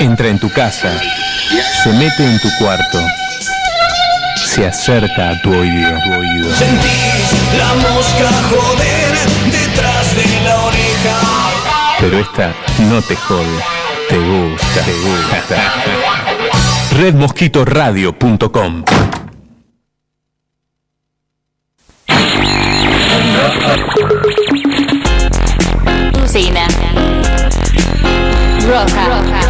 Entra en tu casa, se mete en tu cuarto, se acerca a tu oído. Tu oído. Sentís la mosca joder detrás de la oreja. Pero esta no te jode, te gusta, te gusta. Redmosquitoradio.com Usina. Roja.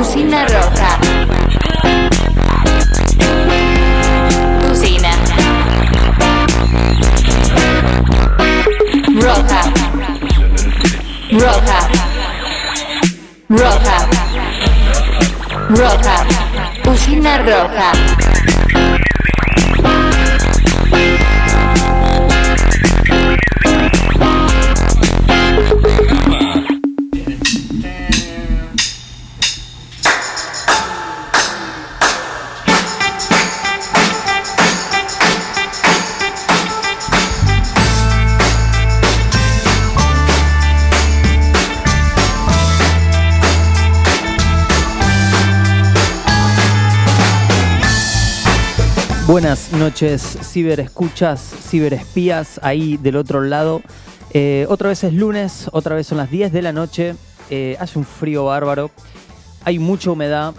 Usina roja. Usina. Roja. Roja. Roja. Roja. Usina roja. Buenas noches, ciberescuchas, ciberespías, ahí del otro lado. Eh, otra vez es lunes, otra vez son las 10 de la noche. eh, hace un frío bárbaro, hay mucha humedad.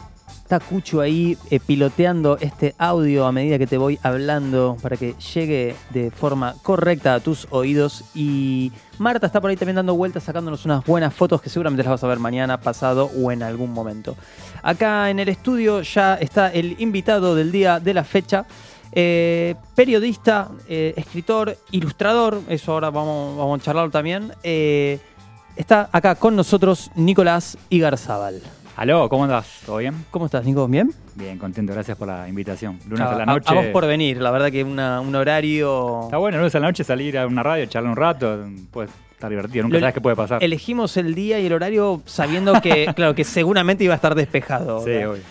Está Cucho ahí eh, piloteando este audio a medida que te voy hablando para que llegue de forma correcta a tus oídos. Y Marta está por ahí también dando vueltas, sacándonos unas buenas fotos que seguramente las vas a ver mañana, pasado o en algún momento. Acá en el estudio ya está el invitado del día de la fecha. eh, periodista, eh, escritor, ilustrador, eso ahora vamos, vamos a charlarlo también. está acá con nosotros Nicolás Igarzábal. Aló, ¿cómo andás? ¿Todo bien? ¿Cómo estás, Nico? ¿Bien? Bien, contento, gracias por la invitación. Lunes a, a la noche. a vos por venir, la verdad que una- un horario... Está bueno, lunes a la noche salir a una radio, charlar un rato, puede estar divertido, nunca Lo- sabes qué puede pasar. Elegimos el día y el horario sabiendo que, claro, que seguramente iba a estar despejado. Sí, obvio.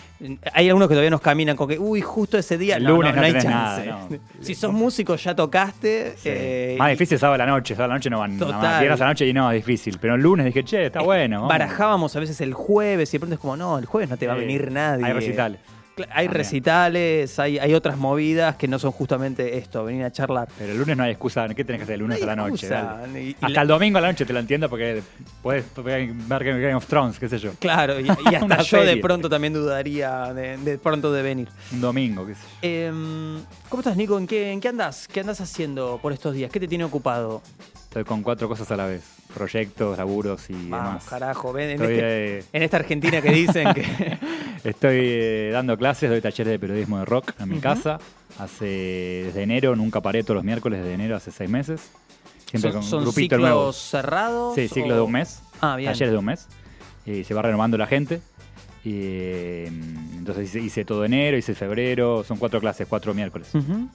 Hay algunos que todavía nos caminan con que, uy, justo ese día. El no, lunes no, no hay chance. nada. Si sos músico, ya tocaste. Sí. eh, Más difícil es sábado a la noche, sábado a la noche no van Total. Viernes a la noche y no, es difícil. Pero el lunes dije, che, está bueno. vamos. Barajábamos a veces el jueves y de pronto es como, no, el jueves no te va a venir nadie. Hay recitales. Hay También. recitales, hay, hay otras movidas que no son justamente esto, venir a charlar. Pero el lunes no hay excusa. ¿Qué tenés que hacer el lunes No a la noche? excusa. dale. Y- y Hasta la- el domingo a la noche te lo entiendo porque puedes ver Game of Thrones, qué sé yo. Claro, y, y hasta Una yo de serie. pronto también dudaría de, de pronto de venir. Un domingo, qué sé yo. Em, ¿Cómo estás, Nico? ¿En qué, ¿En qué andás? ¿Qué andás haciendo por estos días? ¿Qué te tiene ocupado? Estoy con cuatro cosas a la vez. Proyectos, laburos y Vamos, demás. carajo, ven, en, este- eh, en esta Argentina que dicen que... Estoy eh, dando clases, doy talleres de periodismo de rock en mi casa. Hace desde enero, nunca paré todos los miércoles desde enero, hace seis meses. Siempre ¿Son, con son un grupito ciclos nuevo. cerrados? Sí, ciclo o- de un mes. Ah, bien. Talleres de un mes. Y se va renovando la gente. Y, eh, entonces hice, hice todo enero, hice febrero. Son cuatro clases, cuatro miércoles. Ujú.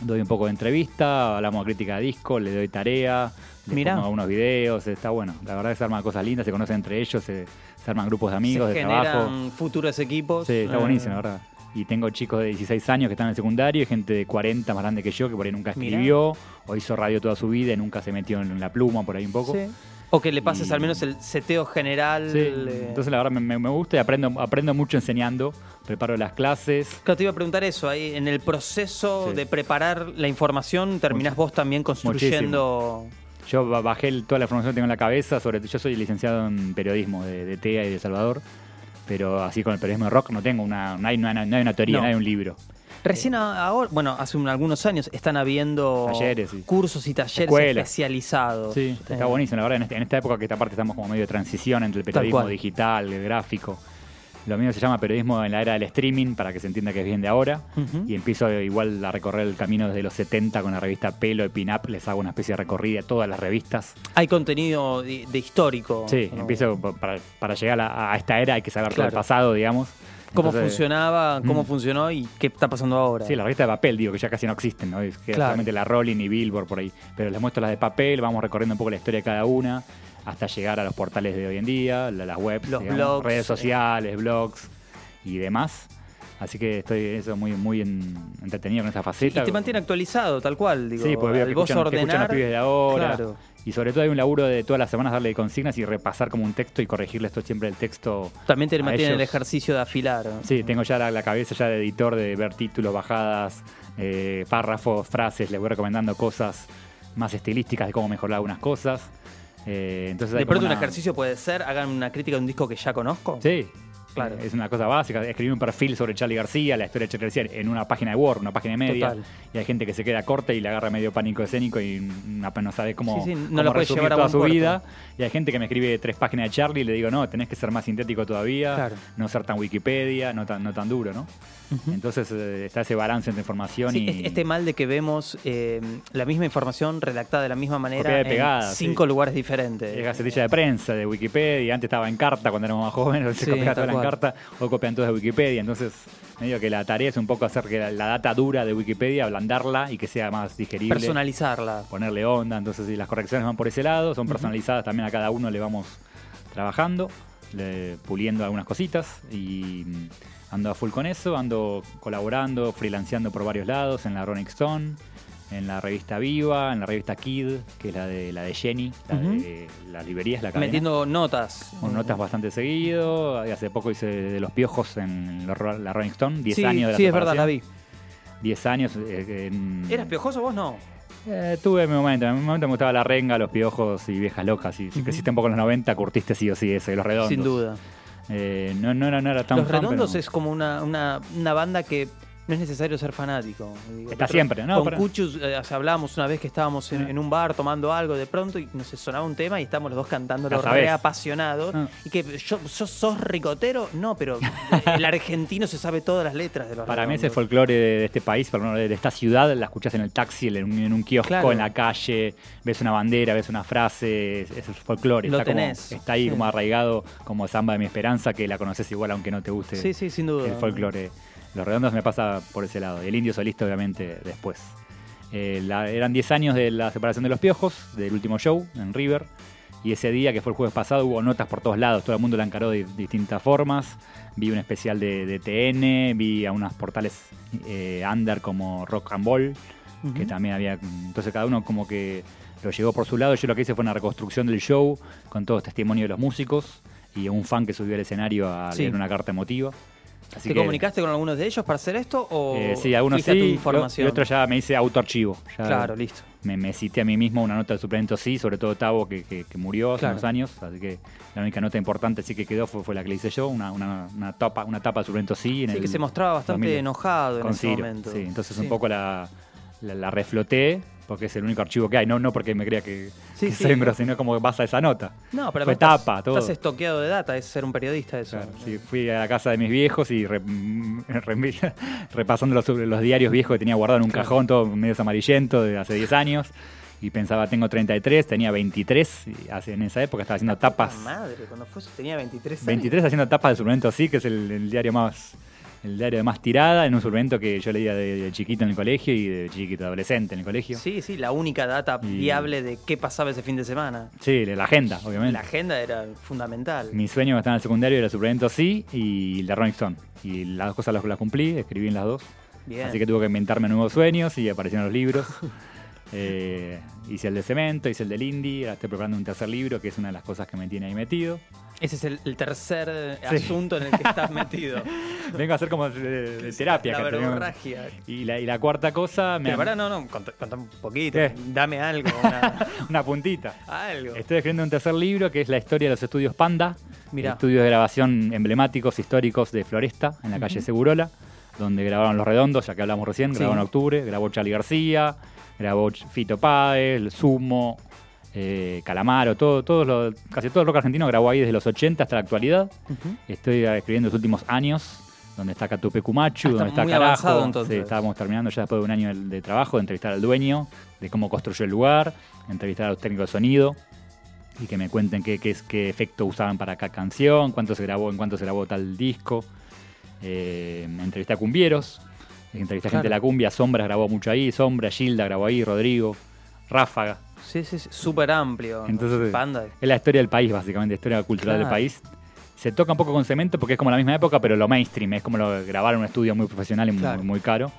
Doy un poco de entrevista, hablamos de crítica de disco, le doy tarea, le pongo algunos videos, está bueno. La verdad que se arman cosas lindas, se conocen entre ellos, se, se arman grupos de amigos, Se de trabajo. futuros equipos. Sí, está eh, buenísimo, la verdad. Y tengo chicos de 16 años que están en el secundario y gente de 40 más grande que yo que por ahí nunca Mirá. escribió o hizo radio toda su vida y nunca se metió en la pluma por ahí un poco. sí. O que le pases Y- al menos el seteo general. Sí, eh. Entonces la verdad me, me- gusta y aprendo, aprendo mucho enseñando, preparo las clases. Claro, te iba a preguntar eso, ahí en el proceso Sí. de preparar la información, terminás vos también construyendo... Yo ba- bajé toda la información que tengo en la cabeza, sobre yo soy licenciado en periodismo de, de TEA y de Salvador, pero así con el periodismo de rock no tengo una, no hay, no hay- no hay una teoría, No. no hay un libro. Recién a- ahora, bueno, hace un- algunos años están habiendo Talleres, sí. cursos y talleres Escuelas. especializados. Sí, Eh, está buenísimo, la verdad, en, este- en esta época que esta parte estamos como medio de transición entre el periodismo digital, el gráfico. Lo mío se llama periodismo en la era del streaming, para que se entienda que es bien de ahora. Y empiezo igual a recorrer el camino desde los 70 con la revista Pelo y Pin Up. Les hago una especie de recorrida de todas las revistas. Hay contenido de, de histórico. Sí, ¿no? empiezo pa- para, para llegar a, a esta era hay que saber todo el pasado, digamos. Cómo Entonces, funcionaba, cómo Mm. funcionó y qué está pasando ahora. Sí, la revista de papel, digo, que ya casi no existen, ¿no? Es que Claro. solamente la Rolling y Billboard por ahí. Pero les muestro las de papel, vamos recorriendo un poco la historia de cada una, hasta llegar a los portales de hoy en día, la- las webs, Los digamos, blogs, redes eh. sociales, blogs y demás. Así que estoy eso muy, muy en- entretenido con esa Y faceta. te mantiene actualizado, tal cual. Digo, Sí, porque veo vos escuchan, que escuchan ordenar. los pibes de ahora. Claro. Y sobre todo hay un laburo de todas las semanas darle consignas y repasar como un texto y corregirle esto siempre el texto. También te mantiene el ejercicio de afilar. Sí, tengo ya la, la cabeza ya de editor de ver títulos, bajadas, eh, párrafos, frases, les voy recomendando cosas más estilísticas de cómo mejorar algunas cosas. Eh, entonces De pronto un ejercicio puede ser, hagan una crítica de un disco que ya conozco. Sí. Claro. Es una cosa básica. Escribir un perfil sobre Charlie García, la historia de Charlie García, en una página de Word, una página y media. Total. Y hay gente que se queda corta y le agarra medio pánico escénico y no, no sabe cómo, Sí, sí, no cómo puede resumir llevar a toda su puerto. vida. Y hay gente que me escribe tres páginas de Charlie y le digo, no, tenés que ser más sintético todavía, Claro. no ser tan Wikipedia, no tan, no tan duro, ¿no? Entonces eh, está ese balance entre información Sí, y... es- este mal de que vemos eh, la misma información redactada de la misma manera Copiada y en pegada, cinco sí. lugares diferentes. Es gacetilla de prensa, de Wikipedia, antes estaba en carta cuando éramos más jóvenes, se Sí, copiaba toda en cual. carta, o copian todos de Wikipedia, entonces medio que la tarea es un poco hacer que la, la data dura de Wikipedia, ablandarla y que sea más digerible, Personalizarla. ponerle onda, entonces si las correcciones van por ese lado, son personalizadas, también a cada uno le vamos trabajando, le- puliendo algunas cositas y ando a full con eso, ando colaborando, freelanceando por varios lados, en la Rolling Stone, en la revista Viva, en la revista Kid, que es la de la de Jenny, la Ujú. de las librerías, la cadena. Metiendo notas. Con notas bastante seguido. Hace poco hice de los piojos en la Ro- la Rolling Stone, 10 sí, años de la sí, es verdad, la vi. 10 años. eh, en- ¿Eras piojoso vos? No. Eh, tuve mi momento. En mi momento me gustaba la renga, los piojos y viejas locas. Y si creciste un poco en los 90, curtiste sí o sí eso. Y los redondos. Sin duda. Eh, no, no, era, no era tan Los fan, Redondos pero- es como una, una, una banda que no es necesario ser fanático. Digo, Está siempre, ¿no? Con Cuchus eh, hablábamos una vez que estábamos en, Ah. en un bar tomando algo de pronto y nos sonaba un tema y estábamos los dos cantando La lo sabés. re apasionados. Ah. Y que yo, yo sos ricotero, no, pero el argentino se sabe todas las letras de los Para mí ese Redondos. folclore de, de este país, menos de, de esta ciudad, la escuchás en el taxi, en un, en un kiosco, Claro. en la calle, ves una bandera, ves una frase, es, es el folclore. Lo está, como- tenés, está ahí sí. como arraigado como Samba de mi esperanza, que la conoces igual aunque no te guste Sí, sí, sin duda. el folclore. Los redondos me pasa por ese lado. Y el indio solista, obviamente, después. Eh, la- eran 10 años de la separación de los piojos, del último show en River. Y ese día, que fue el jueves pasado, hubo notas por todos lados. Todo el mundo la encaró de distintas formas. Vi un especial de, de TN, vi a unos portales eh, under como Rock and Ball, que también había. Entonces, cada uno como que lo llevó por su lado. Yo lo que hice fue una reconstrucción del show con todo testimonio de los músicos y un fan que subió al escenario a Sí. leer una carta emotiva. Así ¿Te que- comunicaste con algunos de ellos para hacer esto o eh, sí, algunos a tu sí, información? y otro ya me hice autoarchivo. Ya Claro, listo. me, me cité a mí mismo una nota de suplemento sí, sobre todo Tavo, que, que- que murió hace Claro. unos años, así que la única nota importante sí que quedó fue, fue la que le hice yo, una, una, una tapa, una tapa de suplemento sí. En Sí, el que se mostraba bastante 2000, enojado en ese Ciro, momento. Sí, entonces Sí. un poco la, la, la refloté, porque es el único archivo que hay, no, no porque me crea que, Sí, que sí. grosso, sino como basa esa nota. No, pero Fue tapa, estás, todo. estás estoqueado de data, es ser un periodista eso. Claro, sí, fui a la casa de mis viejos y re- re- repasando los, los diarios viejos que tenía guardado en un Claro. cajón, todo medio amarillento de hace 10 años. Y pensaba, tengo 33, tenía 23. Y hace, en esa época estaba haciendo tapas. Madre, cuando fue tenía 23 años. 23 haciendo tapas de suplemento sí, que es el, el diario más el diario de más tirada, en un suplemento que yo leía de, de chiquito en el colegio y de chiquito adolescente en el colegio. Sí, sí, la única data Y- viable de qué pasaba ese fin de semana. Sí, la agenda, obviamente. La agenda era fundamental. Mi sueño cuando estaba en el secundario era el suplemento sí y la Rolling Stone. Y las dos cosas las, las cumplí, escribí en las dos. Bien. Así que tuve que inventarme nuevos sueños y aparecieron los libros. Eh, hice el de cemento, hice el del indie, ahora estoy preparando un tercer libro, que es una de las cosas que me tiene ahí metido. Ese es el, el tercer eh, Sí. asunto en el que estás metido. Vengo a hacer como de, de terapia. La verborragia. y, la, y la cuarta cosa, me Pero pará, no, no, contá, contá un poquito. ¿Qué? Dame algo, una- una puntita. algo. Estoy escribiendo un tercer libro que es la historia de los estudios Panda, Mirá. estudios de grabación emblemáticos, históricos de Floresta, en la calle Segurola, donde grabaron Los Redondos, ya que hablamos recién, Sí. grabó en octubre, grabó Charlie García, grabó Fito Páez, el Sumo, eh, Calamaro, todo, todo lo- casi todo el rock argentino grabó ahí desde los 80 hasta la actualidad. Estoy eh, escribiendo los últimos años, donde está Catupecu Machu, Ah, donde está Carajo. avanzado, entonces. Sí, estábamos terminando ya después de un año de, de trabajo, de entrevistar al dueño, de cómo construyó el lugar, entrevistar a los técnicos de sonido y que me cuenten qué, qué, qué efecto usaban para cada canción, cuánto se grabó, en cuánto se grabó tal disco. Eh, entrevisté a cumbieros, entrevisté a gente de la cumbia, Sombras grabó mucho ahí, Sombra, Gilda grabó ahí, Rodrigo, Ráfaga. Sí, sí, súper amplio. Entonces, Panda. Es la historia del país, básicamente, la historia cultural Claro. del país. Se toca un poco con cemento porque es como la misma época, pero lo mainstream, es como lo, grabar en un estudio muy profesional y muy- Claro. muy, caro.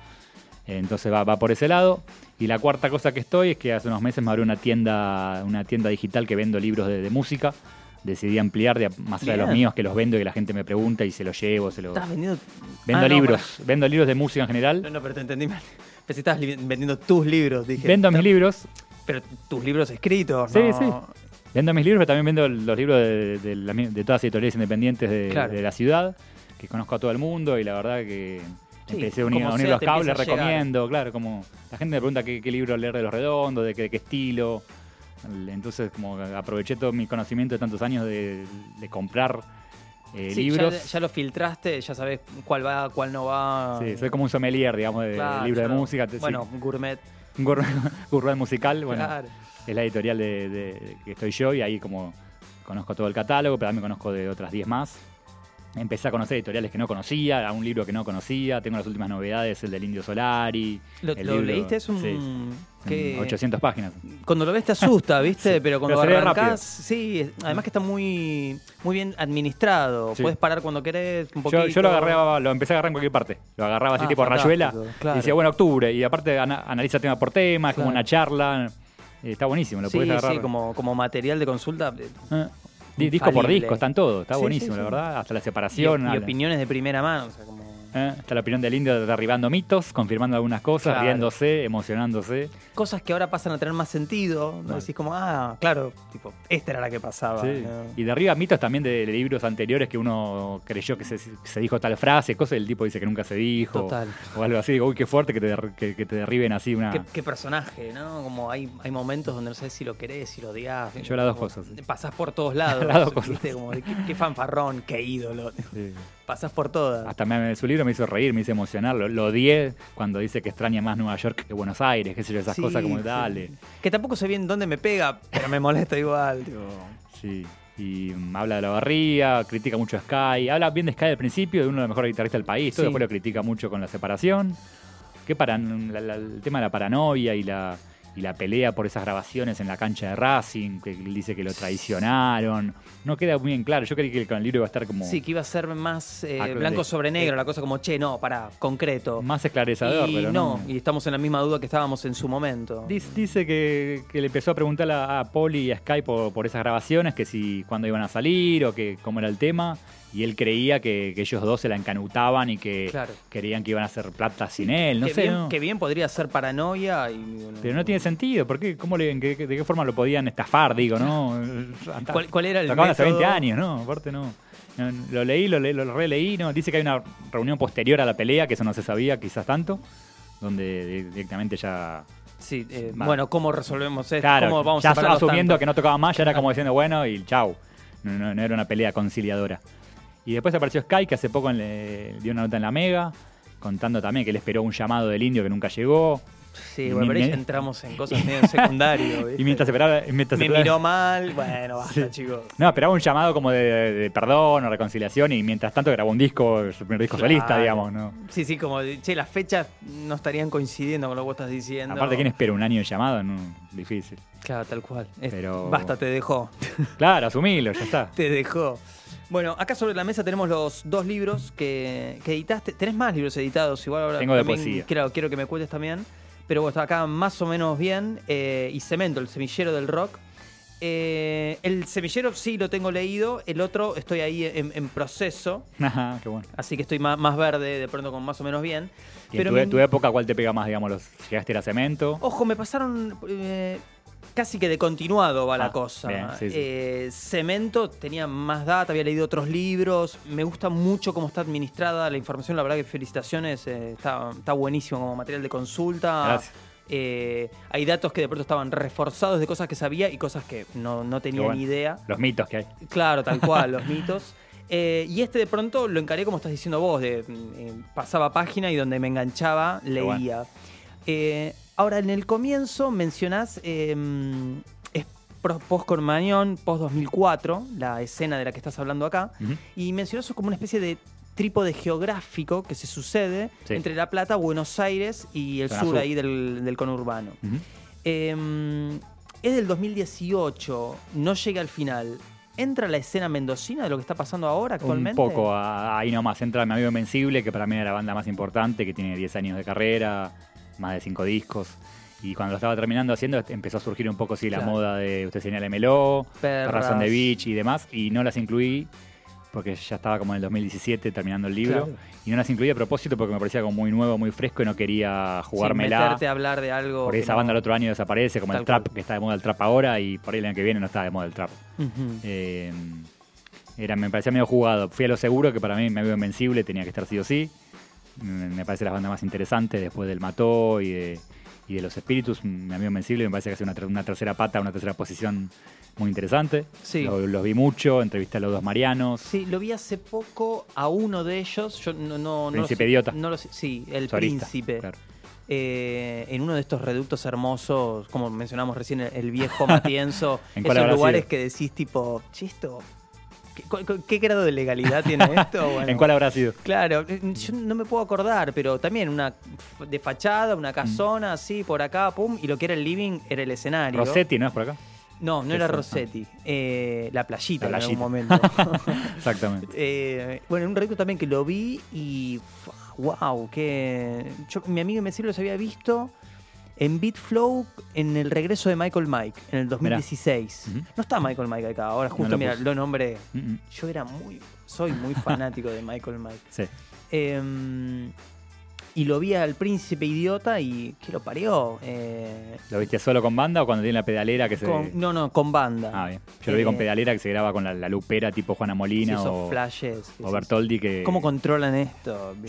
Entonces va, va por ese lado. Y la cuarta cosa que estoy es que hace unos meses me abrió una tienda, una tienda digital que vendo libros de, de música. Decidí ampliar de, más allá de los míos que los vendo y que la gente me pregunta y se los llevo, se los... ¿Estás vendiendo? Vendo Ah, no, libros, vendo libros de música en general. No, no, pero te entendí mal. Pensé que estabas vendiendo tus libros, dije. Vendo mis libros, Pero tus libros escritos, Sí, ¿no? sí. Vendo mis libros, pero también vendo los libros de, todas las editoriales independientes de, Claro. de la ciudad, que conozco a todo el mundo y la verdad que Sí, empecé a unir, como a unir sea, los cables, llegar. recomiendo, claro, como la gente me pregunta qué, qué libro leer de los redondos, de qué, de qué estilo. Entonces como aproveché todo mi conocimiento de tantos años de, de comprar eh, Sí, libros. Ya, ya lo filtraste, ya sabes cuál va, cuál no va. Sí, soy como un sommelier, digamos, de Claro, libros de música. Te- sí, Bueno, gourmet. Gourmet musical, bueno, Claro. es la editorial de, de- que estoy yo y ahí como conozco todo el catálogo, pero también conozco de otras 10 más. Empecé a conocer editoriales que no conocía, a un libro que no conocía, tengo las últimas novedades, el del Indio Solari. ¿Lo, el lo leíste? Es un. sí, que- 800 páginas. Cuando lo ves te asusta, ¿viste? Sí, pero cuando pero arrancás, sí, además que está muy, muy bien administrado. Sí. Puedes parar cuando querés, un poquito. Yo, yo lo agarraba, lo empecé a agarrar en cualquier parte. Lo agarraba así Ah, tipo fantástico, rayuela. claro. Y decía, bueno, octubre. Y aparte ana- analiza tema por tema, es como una charla. Eh, está buenísimo, lo puedes agarrar. sí, como, como material de consulta. eh, Di- disco por disco, están todos. Está Sí, buenísimo, sí, la verdad. Hasta la Y, separación. y habla. opiniones de primera mano. O sea, como... Eh, Está la opinión del indio derribando mitos, confirmando algunas cosas, Claro. riéndose, emocionándose. Cosas que ahora pasan a tener más sentido. ¿no? Claro. Decís como, ah, claro, tipo, esta era la que pasaba. Sí. ¿no? Y derriba mitos también de, de libros anteriores que uno creyó que se, se dijo tal frase, cosas el tipo dice que nunca se dijo. Total. O algo así, digo, uy, qué fuerte que te, der- que, que te derriben así una... ¿Qué, qué personaje, ¿no? Como hay, hay momentos donde no sabes si lo querés, si lo odias. Yo las dos cosas. Pasás por todos lados. Las dos cosas. ¿viste? Como qué, qué fanfarrón, qué ídolo. Sí. Pasás por todas. Hasta me- su libro me hizo reír, me hizo emocionar. Lo, lo odié cuando dice que extraña más Nueva York que Buenos Aires, qué sé yo, esas Sí, cosas como, sí. dale. Que tampoco sé bien dónde me pega, pero me molesta igual. tipo. Sí. Y mm, habla de la barría, critica mucho a Sky. Habla bien de Sky al principio, de uno de los mejores guitarristas del país. Todo Sí. después lo critica mucho con la separación. Que para, la- la- el tema de la paranoia y la, y la pelea por esas grabaciones en la cancha de Racing, que él dice que lo traicionaron. No queda muy bien claro. Yo creí que con el libro iba a estar como Sí, que iba a ser más eh, blanco sobre negro, eh. la cosa como, che, no, para, concreto. más esclarecedor, y pero no, no. y estamos en la misma duda que estábamos en su momento. Dice, dice que, que le empezó a preguntar a, a Poli y a Sky por, por esas grabaciones, que si cuándo iban a salir o que cómo era el tema. Y él creía que, que ellos dos se la encanutaban y que Claro. querían que iban a hacer plata sin él. No que, sé, bien, ¿no? que bien podría ser paranoia y... Pero no tiene sentido. ¿Por qué? ¿Cómo le, qué- ¿De qué forma lo podían estafar? Digo, ¿no? ¿Cuál, cuál era el acaban hace método? 20 años, ¿no? Aparte no. No, Lo leí, lo, le- lo releí, ¿no? Dice que hay una reunión posterior a la pelea, que eso no se sabía quizás tanto, donde di- directamente ya Sí, eh, bueno, ¿cómo resolvemos esto? Claro, ¿Cómo vamos ya a asumiendo tanto? que no tocaba más, ya era como diciendo, bueno, y chau. No, no- no era una pelea conciliadora. Y después apareció Sky, que hace poco le dio una nota en la Mega, contando también que él esperó un llamado del indio que nunca llegó. Sí, bueno, pero ahí entramos en cosas medio secundarias. Y mientras esperaba... Mientras Me esperaba- miró mal, bueno, basta, chicos. No, esperaba un llamado como de, perdón o reconciliación y mientras tanto grabó un disco, su primer disco Claro. solista, digamos, ¿no? Sí, sí, como, de, che, las fechas no estarían coincidiendo con lo que vos estás diciendo. Aparte, ¿quién espera un año de llamado? No, difícil. Claro, tal cual. Pero- Basta, te dejó. Claro, asumilo, ya está. te dejó. Bueno, acá sobre la mesa tenemos los dos libros que, que editaste. Tenés más libros editados, igual ahora Tengo de también poesía. Quiero, quiero que me cuentes también. Pero bueno, está acá más o menos bien. eh, y Cemento, el semillero del rock. Eh, el semillero sí lo tengo leído, el otro estoy ahí en, en proceso, Ajá, Qué bueno. así que estoy más, más verde, de pronto con más o menos bien. ¿Y en Pero tu, me- tu época cuál te pega más, digamos? Los, ¿Llegaste a ir a cemento? Ojo, me pasaron eh, casi que de continuado va la Ah, cosa. bien, sí, sí. Eh, Cemento tenía más data, había leído otros libros. Me gusta mucho cómo está administrada la información. La verdad que felicitaciones, eh, está, está buenísimo como material de consulta. Eh, hay datos que de pronto estaban reforzados de cosas que sabía y cosas que no, no tenía bueno. ni idea. Los mitos que hay. Claro, tal cual, los mitos. Eh, y este de pronto lo encaré como estás diciendo vos, de mm, eh, pasaba página y donde me enganchaba leía. Eh, ahora, en el comienzo mencionás eh, es pro- post Cormañón, post 2004, la escena de la que estás hablando acá, y mencionás como una especie de trípode geográfico que se sucede Sí. entre La Plata, Buenos Aires y el Zona sur, sur. ahí del, del conurbano. Eh, es del 2018, no llega al final. ¿entra la escena mendocina de lo que está pasando ahora actualmente? Un poco, ahí nomás. Entra mi amigo Invencible, que para mí era la banda más importante, que tiene 10 años de carrera, más de 5 discos. Y cuando lo estaba terminando haciendo, empezó a surgir un poco sí, la Claro. moda de Usted señálemelo, Perras. Razón de Beach y demás. Y no las incluí porque ya estaba como en el 2017 terminando el libro. Claro. Y no las incluí a propósito porque me parecía como muy nuevo, muy fresco y no quería Sin jugármela. meterte a hablar de algo. Porque que esa no- banda el otro año desaparece, como Tal el trap, cual. que está de moda el trap ahora, y por ahí el año que viene no está de moda el trap. Eh, era, me parecía medio jugado. Fui a lo seguro, que para mí me veo invencible, tenía que estar sí o sí. Me, parece la banda más interesante después del Mató y de, y de los espíritus. Mi amigo invencible me parece que hace una, una tercera pata, una tercera posición muy interesante. Sí. Lo- los vi mucho, entrevisté a los dos Marianos. Sí, lo vi hace poco a uno de ellos. Yo no, no, Príncipe Idiota. No lo sé- sí, el príncipe. claro. eh, en uno de estos reductos hermosos, como mencionamos recién, el, viejo Matienzo. ¿En cuál esos lugares sido? que decís, tipo, chisto. ¿Qué, grado de legalidad tiene esto? Bueno, ¿En cuál habrá sido? Claro, eh, yo no me puedo acordar, pero también una de fachada, una casona así, por acá, pum, y lo que era el living era el escenario. Rossetti, ¿no es por acá? No, no ¿Qué era fue? Rossetti, eh, la playita La en algún playita. momento. Exactamente. Eh, bueno, en un reto también que lo vi y. ¡Wow! Que. Yo, mi amigo Invencible los había visto en Beat Flow en el regreso de Michael Mike, en el 2016. Ujú. No está Michael Mike acá, ahora justo, lo mira, puse. lo nombré. Mm, mm. Yo era muy. Soy muy fanático de Michael Mike. Sí. Eh, y lo vi al príncipe idiota y. ¿Qué lo parió? Eh, ¿Lo viste solo con banda o cuando tiene la pedalera que se.? con- no, no, con banda. Ah, bien. Yo lo vi con Eh, pedalera que se graba con la, la lupera tipo Juana Molina o, flashes. que o Bertoldi que. ¿Cómo controlan esto?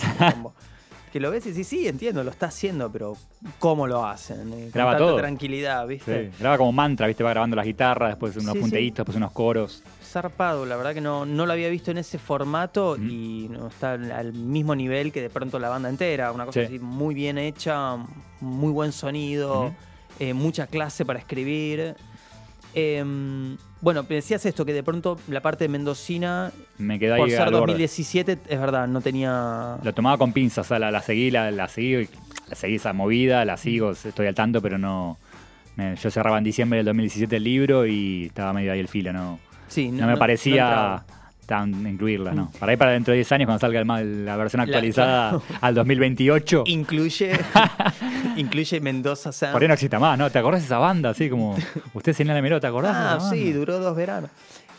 Que lo ves y dices, sí, entiendo, lo está haciendo, pero ¿cómo lo hacen? Eh, Con Graba tanta todo. tranquilidad, ¿viste? Sí, graba como mantra, ¿viste? Va grabando las guitarras, después unos Sí, sí. punteitos, después unos coros. Zarpado, la verdad que no, no lo había visto en ese formato y no está al, mismo nivel que de pronto la banda entera. Una cosa Sí. así muy bien hecha, muy buen sonido, eh, mucha clase para escribir. Eh, bueno, decías esto, que de pronto la parte de Mendocina, Me quedó por ahí ser al borde. 2017, es verdad, no tenía... Lo tomaba con pinzas, o sea, la, la seguí, la, la seguí, la seguí esa movida, la sigo, estoy al tanto, pero no. me- yo cerraba en diciembre del 2017 el libro y estaba medio ahí el filo, no, Sí, no, me no parecía entraba. Tan incluirla, ¿no? Para ahí para dentro de 10 años, cuando salga el la versión La- actualizada claro. al 2028, Incluye, incluye Mendoza Sound. por ahí no exista más, ¿no? ¿Te acordás de esa banda? Así como, usted señala Melo, ¿te acordás? Ah, sí, duró dos veranos.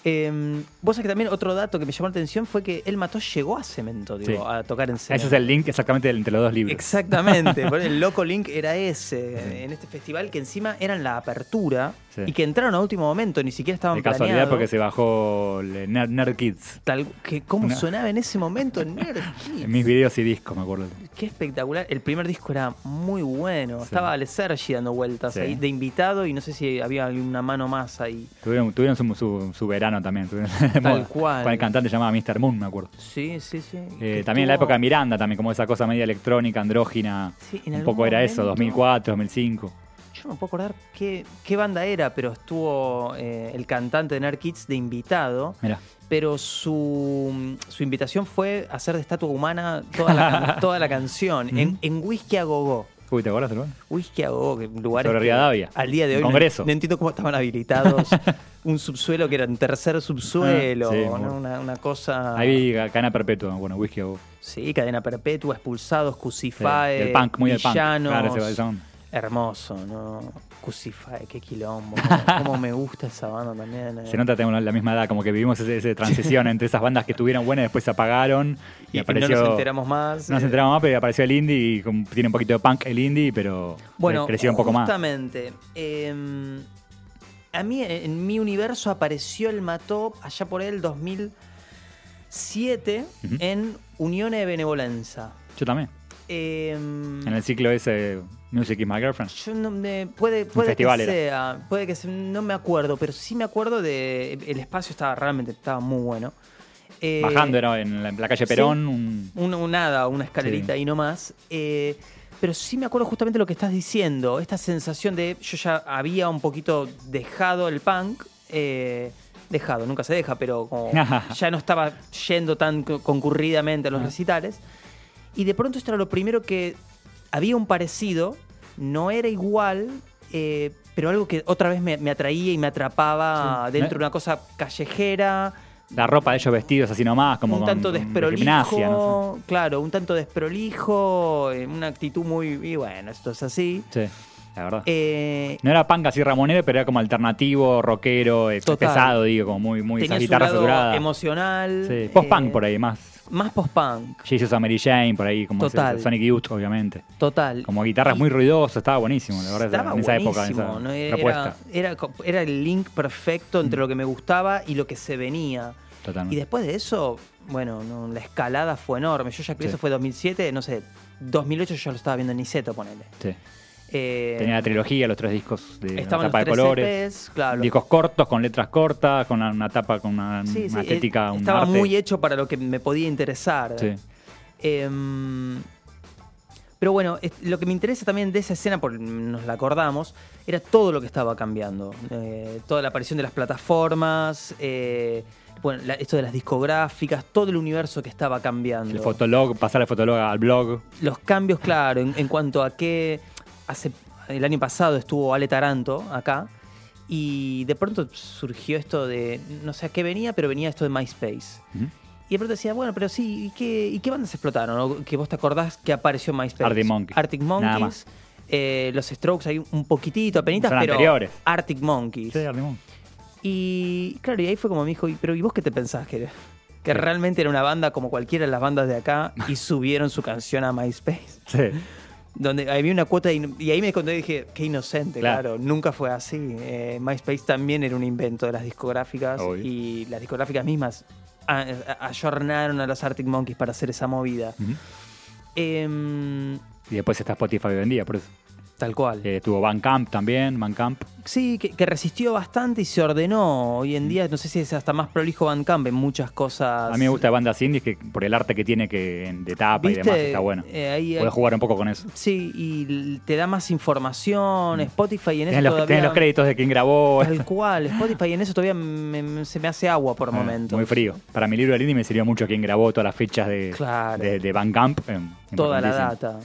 Eh, Vos sabés que también otro dato que me llamó la atención fue que El Mató llegó a Cemento, digo, Sí. a tocar en Ese Cemento. es el link exactamente entre los dos libros. Exactamente, el loco link era ese, en este festival que encima eran la apertura Sí. y que entraron a último momento, ni siquiera estaban De casualidad planeados. porque se bajó el Nerd, Nerd Kids. Tal, que ¿Cómo sonaba en ese momento Nerd Kids? En mis videos y discos, me acuerdo. Qué espectacular. El primer disco era muy bueno. Sí. Estaba Ale Sergi dando vueltas Sí. ahí de invitado y no sé si había alguna mano más ahí. Tuvieron, tuvieron su, su- su verano también. Tal moda. cual. Con el cantante llamado Mr. Moon, me acuerdo. Sí, sí, sí. Eh, también en la época de Miranda, también como esa cosa media electrónica, andrógina. Sí, en un poco era eso, momento- 2004, 2005. Yo no puedo acordar qué, qué banda era, pero estuvo eh, el cantante de Nerd Kids de invitado. Mira, Pero su, su invitación fue hacer de estatua humana toda la, toda la canción. en, en Whisky a Gogo. uy, ¿te acuerdas? Whisky a Gogo, que lugares Sobre que Rivadavia. al día de hoy no- Congreso. No, entiendo cómo estaban habilitados. un subsuelo que era un tercer subsuelo, Ah, sí, ¿no? una, una cosa... Ahí cadena perpetua, bueno, whisky o Sí, cadena perpetua, expulsados, sí, Crucifae, del punk, muy del punk. Claro, ese-. Hermoso, ¿no? Crucifae, qué quilombo. Cómo, me gusta esa banda también. eh. Se nota que tenemos la misma edad, como que vivimos esa transición entre esas bandas que estuvieron buenas y después se apagaron. Y, apareció. no nos enteramos más. No nos eh. enteramos más, pero apareció el indie y como tiene un poquito de punk el indie, pero Bueno, creció un poco más. justamente, eh, a mí en mi universo apareció el Mató allá por el 2007 Ujú. en Unione de Benevolenza. Yo también. Eh, En el ciclo ese, Music is My Girlfriend. yo no me puede puede que sea, puede que sea, no me acuerdo, pero sí me acuerdo de el espacio estaba realmente estaba muy bueno. Eh, Bajando era en la, en la calle Perón. un- un, un nada, una escalerita Sí. ahí nomás. Eh, pero sí me acuerdo justamente lo que estás diciendo, esta sensación de yo ya había un poquito dejado el punk, eh, dejado, nunca se deja, pero como ya no estaba yendo tan co- concurridamente a los recitales. Y de pronto esto era lo primero que había un parecido, no era igual, eh, pero algo que otra vez me, me atraía y me atrapaba Sí. dentro de una cosa callejera, La ropa de ellos vestidos así nomás, como un tanto con desprolijo, no claro, un tanto desprolijo, eh, una actitud muy, y bueno, esto es así. Sí, la verdad. Eh, no era punk así ramonero, pero era como alternativo, rockero, Total. pesado, digo, como muy, muy tenía esas su guitarras lado saturadas. emocional. Sí, post-punk eh, por ahí, más. Más post-punk, Jesus Mary Jane, por ahí, como Total. Sonic Youth, obviamente. total. Como guitarras Y- muy ruidosas, estaba buenísimo, la verdad, Estaba en esa época, en buenísimo, esa ¿no? Era, era, el link perfecto entre Mm. lo que me gustaba y lo que se venía. Totalmente. Y después de eso, bueno, no, la escalada fue enorme. Yo ya creo que Sí. eso fue 2007, no sé, 2008 yo lo estaba viendo en Niceto, ponele. Sí. Eh, Tenía la trilogía, los tres discos de estaban tapa los de tres colores. EPs, claro. Discos cortos, con letras cortas, con una, una tapa, con una, Sí, una sí, estética, un estaba arte. muy hecho para lo que me podía interesar. Sí. Em, pero bueno, lo que me interesa también de esa escena, porque nos la acordamos, era todo lo que estaba cambiando. Eh, toda la aparición de las plataformas, eh, bueno, la- esto de las discográficas, todo el universo que estaba cambiando. El fotolog, pasar el fotolog al blog. Los cambios, claro, en, en cuanto a que hace el año pasado estuvo Ale Taranto acá y de pronto surgió esto de, no sé a qué venía, pero venía esto de MySpace. Y de pronto decía, bueno, pero sí, ¿y qué, y qué bandas explotaron? ¿O que vos te acordás que apareció MySpace? Arctic Monkeys. Arctic Nada Monkeys. más. eh, los Strokes hay un poquitito, apenitas, Son pero anteriores. Arctic Monkeys. Sí, Arlimón. Y claro, y ahí fue como me dijo, "¿Y- pero ¿y vos qué te pensás que era? Que Sí. realmente era una banda como cualquiera de las bandas de acá y subieron su canción a MySpace. Sí. Donde había una cuota de y ahí me conté y dije, qué inocente, claro, Claro. nunca fue así. Eh, MySpace también era un invento de las discográficas Obvio. y las discográficas mismas a- a- ayornaron a los Arctic Monkeys para hacer esa movida. Em, Y después está Spotify hoy en día, por eso. Tal cual. Eh, estuvo Bandcamp también, Bandcamp. Sí, que, que resistió bastante y se ordenó. Hoy en día, no sé si es hasta más prolijo Bandcamp en muchas cosas. A mí me gusta bandas indies que por el arte que tiene que de tapa y demás está bueno. Eh, ahí- Puedes jugar un poco con eso. Sí, y te da más información. Spotify en eso Mm. Los, todavía... los créditos de quién grabó. Tal cual, Spotify en eso todavía me- me- se me hace agua por Eh, momentos. Muy frío. Para mi libro del indie me sirvió mucho quién grabó todas las fechas de, Claro. de, de Bandcamp. eh, Toda la data.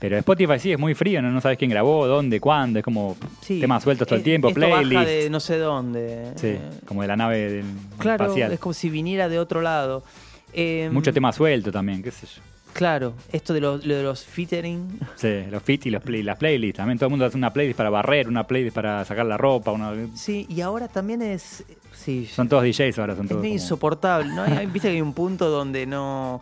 Pero Spotify sí es muy frío, no, no sabes quién grabó, dónde, cuándo. Es como Sí. temas sueltos todo el Eh, tiempo, esto baja de no sé dónde. Sí, Eh, como de la nave del claro, espacial. es como si viniera de otro lado. Eh, Mucho tema suelto también, qué sé yo. Claro, esto de, los- lo de los featuring. Sí, los fit y los play- las playlists. También todo el mundo hace una playlist para barrer, una playlist para sacar la ropa. Una... Sí, y ahora también es. Sí, Son todos DJs ahora, son es todos. como- insoportable. ¿no? Hay- Viste que hay un punto donde no.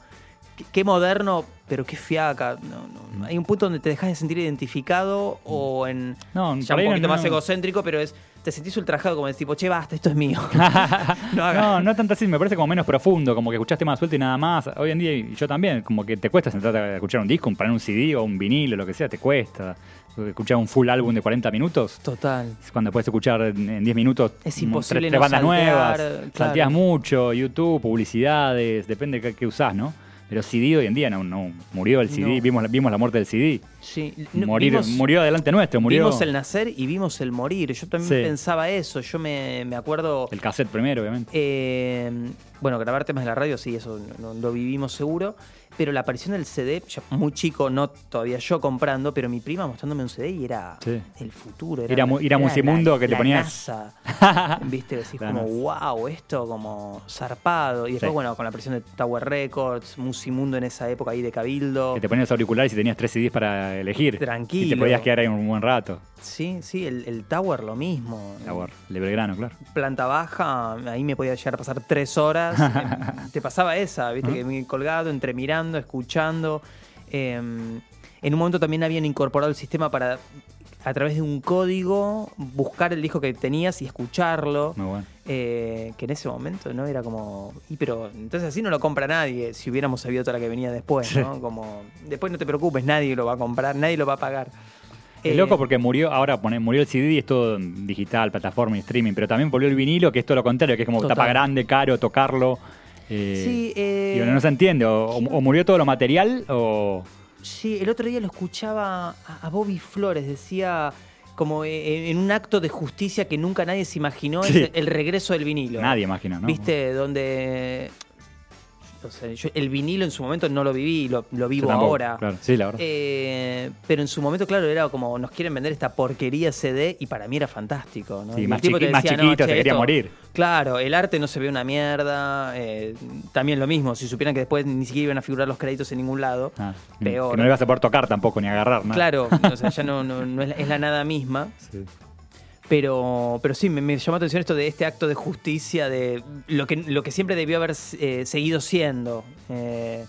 Qué, qué moderno, pero qué fiaca. No, no, no. Hay un punto donde te dejas de sentir identificado o en. No, ya un poquito más egocéntrico, pero es. Te sentís ultrajado como de tipo, che, basta, esto es mío. no. No, tanto así, me parece como menos profundo, como que escuchaste más suelto y nada más. Hoy en día, y yo también, como que te cuesta sentarte a escuchar un disco, poner un CD o un vinilo, lo que sea, te cuesta. Escuchar un full álbum de 40 minutos, Total. cuando puedes escuchar en en 10 minutos Es tres- imposible tres, no bandas saltear, nuevas, claro. salteas mucho, YouTube, publicidades, depende de qué, qué usás, ¿no? Pero CD hoy en día no, no murió el CD, No. vimos, vimos la muerte del CD. Sí. No, Morir, vimos- murió adelante nuestro, murió Vimos el nacer y vimos el morir. Yo también Sí. pensaba eso. Yo me, me acuerdo. el cassette primero, obviamente. eh, bueno, grabar temas de la radio, sí, eso lo vivimos seguro. Pero la aparición del CD, yo muy chico, no todavía yo comprando, pero mi prima mostrándome un CD y era Sí. el futuro. Era era Musimundo la- que te la ponías- NASA. Viste, decís como, wow, esto como zarpado. Y después, Sí. bueno, con la aparición de Tower Records, Musimundo en esa época ahí de Cabildo. Que te ponías auriculares y tenías tres CDs para elegir. Tranquilo. Y te podías quedar ahí un buen rato. Sí, sí, el, el Tower lo mismo. War, de Belgrano, claro. planta baja, ahí me podía llegar a pasar tres horas. Te pasaba esa, viste, que me colgado, entre mirando, escuchando. Eh, en un momento también habían incorporado el sistema para, a través de un código, buscar el disco que tenías y escucharlo. Muy bueno. Eh, que en ese momento no era como. Y pero entonces así no lo compra nadie. Si hubiéramos sabido toda la que venía después, ¿no? Como. Después no te preocupes, nadie lo va a comprar, nadie lo va a pagar. Es Eh, loco porque murió, ahora pone, murió el CD y es todo digital, plataforma y streaming, pero también volvió el vinilo, que es todo lo contrario, que es como Total. tapa grande, caro, tocarlo. Eh, Sí, eh, no se entiende, o, o murió todo lo material o... Sí, el otro día lo escuchaba a, Bobby Flores, decía como eh, en un acto de justicia que nunca nadie se imaginó, Sí. es el regreso del vinilo. Nadie imagina, ¿no? ¿Viste? Donde... o sea, yo el vinilo en su momento no lo viví, lo, vivo tampoco, ahora. Claro, sí, la verdad. Eh, pero en su momento, claro, era como nos quieren vender esta porquería CD y para mí era fantástico. ¿no? Sí, Y más chiquito, se che, quería esto- morir. Claro, el arte no se ve una mierda. eh, también lo mismo, si supieran que después ni siquiera iban a figurar los créditos en ningún lado. Ah, peor. Que no vas a poder tocar tampoco, ni agarrar nada. Claro, o sea, ya no, no- no es, la, es la nada misma. Sí. Pero, pero sí, me, me llamó la atención esto de este acto de justicia, de lo que, lo que siempre debió haber eh, seguido siendo. Eh,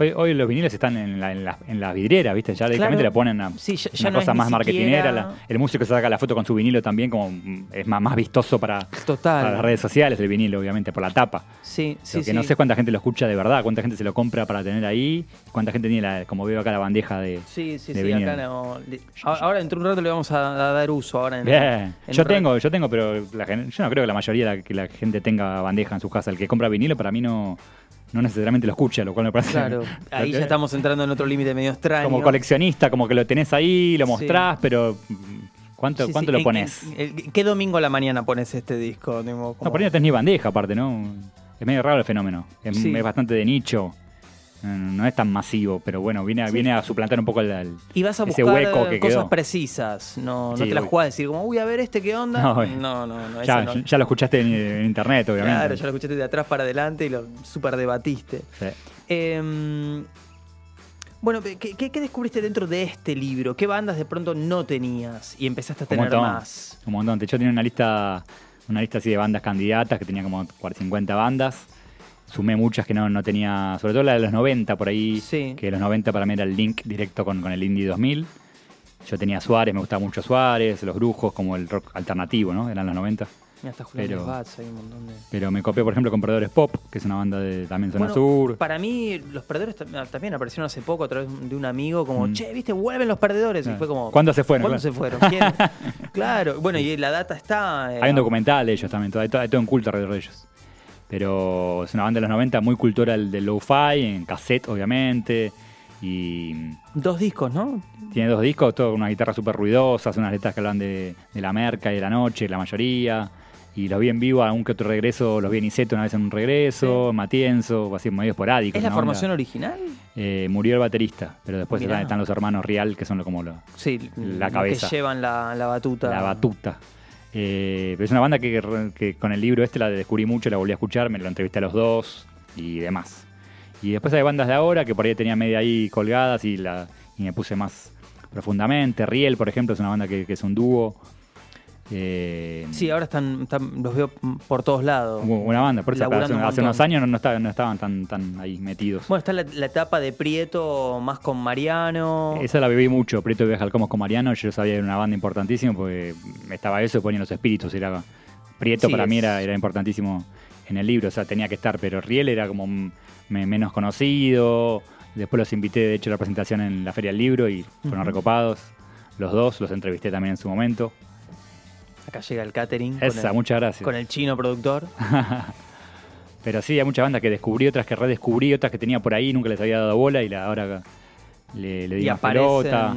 Hoy, hoy los viniles están en la, en la, en la vidriera, ¿viste? Ya directamente Claro. le ponen a, Sí, ya- una no cosa más marketinera. la- el músico se saca la foto con su vinilo también, como mm, es más, más vistoso para, Total. para las redes sociales, el vinilo, obviamente, por la tapa. sí, sí, Lo que sí. no sé cuánta gente lo escucha de verdad, cuánta gente se lo compra para tener ahí, cuánta gente tiene, la, como veo acá, la bandeja de. Sí, sí, de sí, vinilo. acá no. ahora, dentro de un rato le vamos a, dar uso. Ahora en, Bien, en yo tengo, yo tengo, pero la yo no creo que la mayoría de la, que la gente tenga bandeja en su casa. El que compra vinilo para mí no, no necesariamente lo escucha, lo cual me parece. Claro, ahí ya estamos entrando en otro límite medio extraño. Como coleccionista, como que lo tenés ahí, lo Sí. mostrás, pero mm, ¿cuánto, Sí, cuánto sí, lo pones? ¿Qué domingo a la mañana pones este disco? Digo, No, por ahí no tenés ni bandeja aparte, ¿no? Es medio raro el fenómeno. Es bastante de nicho. Mm, No es tan masivo, pero bueno, viene, Sí. viene a suplantar un poco el, el- Y vas a ese buscar hueco que cosas quedó. precisas. No, no Sí, te la jugás a decir como, uy, a ver este qué onda. No, No, eh. no, no. no, ya, no. ya lo escuchaste en, en internet, obviamente. Claro, ya lo escuchaste de atrás para adelante y lo super debatiste. Sí. Eh, bueno, ¿qué, qué, qué descubriste dentro de este libro? ¿Qué bandas de pronto no tenías y empezaste a Un tener montón, más? Un montón. Yo tenía una lista, una lista así de bandas candidatas que tenía como 50 bandas. Sumé muchas que no, no tenía, sobre todo la de los 90 por ahí, Sí. que los 90 para mí era el link directo con, con el Indie 2000. Yo tenía Suárez, me gustaba mucho Suárez, los brujos, como el rock alternativo, ¿no? Eran los 90. Mira, está Julián Pero- Desbats, hay un montón de... Pero me copié, por ejemplo, con Perdedores Pop, que es una banda de también Zona Bueno, Sur. Para mí, los perdedores tam- también aparecieron hace poco a través de un amigo, como, Mm. che, viste, vuelven los perdedores. Y Ah. fue como. ¿Cuándo se fueron? ¿Cuándo Claro. se fueron? ¿Quién? claro, bueno, y la data está. eh, Hay un documental de ellos también, todo, hay todo, hay todo en culto alrededor de ellos. Pero es una banda de los 90 muy cultural del lo-fi, en cassette, obviamente. Y Dos discos, ¿no? tiene dos discos, todo con unas guitarras súper ruidosas, unas letras que hablan de, de la merca y de la noche, la mayoría. Y los vi en vivo, algún que otro regreso, los vi en Iseto una vez en un regreso, Matienzo, así medio esporádico. ¿Es la formación onda. original? Eh, murió el baterista, pero después están, están los hermanos Real, que son lo- como Sí, La cabeza. Que llevan la, la batuta. la batuta. Eh, pero es una banda que, con el libro este la descubrí mucho, la volví a escuchar, me lo entrevisté a los dos y demás. Y después hay bandas de ahora que por ahí tenía media ahí colgadas y, la, y me puse más profundamente. Riel, por ejemplo, es una banda que es un dúo. Eh, Sí, ahora están, están- los veo por todos lados. Buena banda, por eso hace, Laburando un hace unos años no, no estaban, no estaban tan, tan ahí metidos. Bueno, está la, la etapa de Prieto más con Mariano. Esa la viví mucho, Prieto Viaja al Comos con Mariano, yo sabía que era una banda importantísima porque estaba eso y ponían los espíritus, era Prieto Sí, para mí era, era importantísimo en el libro, o sea, tenía que estar, pero Riel era como me- menos conocido, después los invité de hecho a la presentación en la Feria del Libro y fueron recopados, los dos, los entrevisté también en su momento. Acá llega el catering. Esa, con, el, muchas gracias. con el chino productor. Pero sí, hay muchas bandas que descubrí, otras que redescubrí, otras que tenía por ahí, nunca les había dado bola y la, ahora le, le di Y más pelota.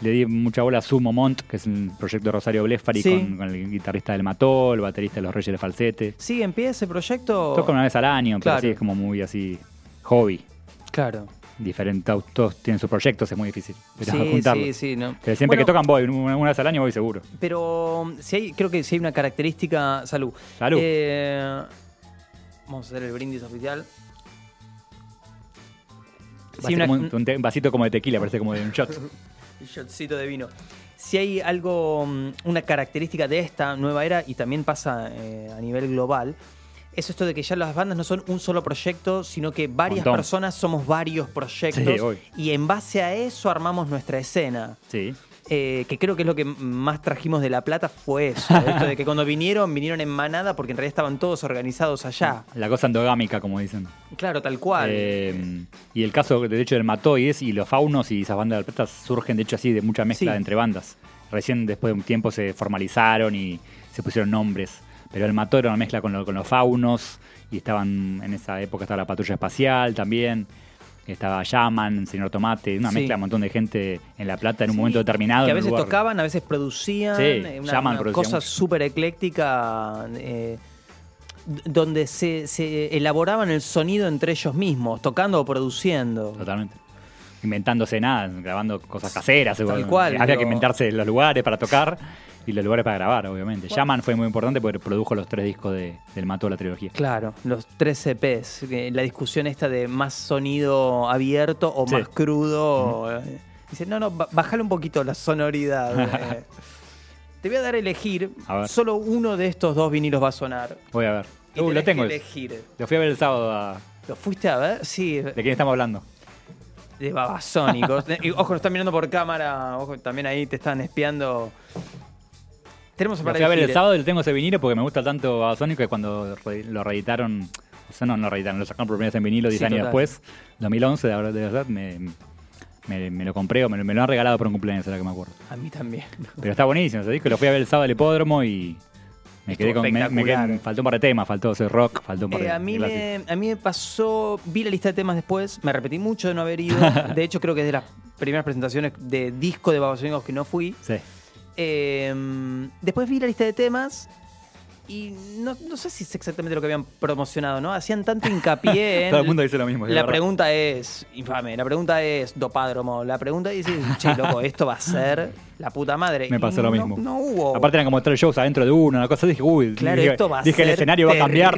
Le di mucha bola a Sumo Mont, que es un proyecto de Rosario Blefari Sí. con, con el guitarrista del Mató, el baterista de los Reyes de Falsete. ¿Sigue en pie ese proyecto? Toca una vez al año, pero Claro. sí es como muy así, hobby. Claro. Diferente, todos tienen sus proyectos, es muy difícil. Pero Sí, juntarlos. sí, sí. No. Pero siempre Bueno, que tocan voy, una, una vez al año voy seguro. Pero um, si hay, creo que si hay una característica. Salud. Salud. Eh, vamos a hacer el brindis oficial. Si hay Vasito una- como un, un vasito como de tequila, parece como de un shot. El shotcito de vino. Si hay algo, mm, una característica de esta nueva era, y también pasa eh, a nivel global, es esto de que ya las bandas no son un solo proyecto, sino que varias Montón. personas somos varios proyectos. Sí, y en base a eso armamos nuestra escena. Sí. Eh, que creo que es lo que más trajimos de La Plata fue eso. esto de que cuando vinieron, vinieron en manada porque en realidad estaban todos organizados allá. La cosa endogámica, como dicen. Claro, tal cual. Eh, y el caso, de hecho, del Matoides y los Faunos y esas bandas del Plata surgen, de hecho, así de mucha mezcla Sí. entre bandas. Recién, después de un tiempo, se formalizaron y se pusieron nombres. Pero el Mató era una mezcla con, lo- con los Faunos y estaban, en esa época estaba la Patrulla Espacial también. Estaba Yaman, Señor Tomate, una Sí. mezcla, un montón de gente en La Plata en un Sí, momento determinado. Que a veces lugar- tocaban, a veces producían. Sí, eh, una, una producían cosa súper ecléctica. eh, donde se, se elaboraban el sonido entre ellos mismos, tocando o produciendo. Totalmente. Inventándose nada, grabando cosas caseras. Tal igual. cual, Había que inventarse los lugares para tocar y los lugares para grabar, obviamente. Shaman fue muy importante porque produjo los tres discos de, del Mató la trilogía. Claro, los tres EPs. La discusión esta de más sonido abierto o Sí. más crudo. eh, Dice, no, no, bájale un poquito la sonoridad. eh. Te voy a dar a elegir. A. Solo uno de estos dos vinilos va a sonar. Voy a ver. Y Uh, lo tengo. que elegir. Lo fui a ver el sábado. a- ¿Lo fuiste a ver? Sí, ¿De quién estamos hablando? de babasónicos. y ojo, nos están mirando por cámara. Ojo, también ahí te están espiando. Tenemos para fui a ver el elegir. sábado y lo tengo ese vinilo porque me gusta tanto Babasónico que cuando lo reeditaron, o sea, no, no reeditaron, lo sacaron por primera vez en vinilo 10 Sí, años total. después, 2011, de verdad, de verdad me, me, me lo compré o me, lo- me lo han regalado por un cumpleaños, ahora que me acuerdo. A mí también. Pero está buenísimo ese disco, lo fui a ver el sábado al hipódromo y me quedé con. Me, me quedé- espectacular. faltó un par de temas, faltó ese rock, faltó un par Eh, de a, mí me, a mí me pasó, vi la lista de temas después, me arrepentí mucho de no haber ido. De hecho, creo que es de las primeras presentaciones de disco de Babasónicos que no fui. Sí. Eh, después vi la lista de temas y no, no sé si es exactamente lo que habían promocionado, ¿no? Hacían tanto hincapié en... Todo el mundo dice lo mismo. La verdad. pregunta es, infame, la pregunta es dopádromo, la pregunta es, che, loco, esto va a ser la puta madre. Me Y pasó lo no- mismo. No hubo. Aparte eran como tres shows adentro de uno, una cosa. Dije, uy, Claro, dije, esto va a dije, el ser escenario va a cambiar.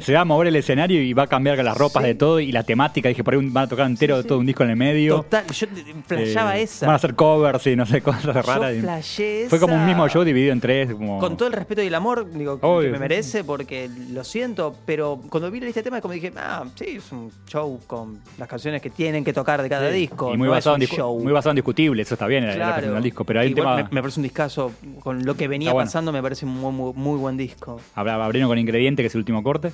Se va a mover el escenario y va a cambiar las ropas Sí. de todo y la temática. Dije, por ahí van a tocar entero Sí, sí. todo un disco en el medio. Total, yo flashaba Eh, esa. Van a hacer covers y no sé, cosas raras. Yo y- flashé Fue como un mismo show dividido en tres. Como... Con todo el respeto y el amor, digo, que me merece, porque lo siento, pero cuando vi la lista de temas, como dije, ah, sí, es un show con las canciones que tienen que tocar de cada disco. Y muy, no basado en un discu- show. muy basado en discutible, eso está bien, la- la Claro. presentación del disco. Pero hay un Igual tema. me, me parece un discazo, con lo que venía bueno. pasando, me parece un muy, muy, muy buen disco. Habrá- Abrieron con Ingrediente, que es el último corte.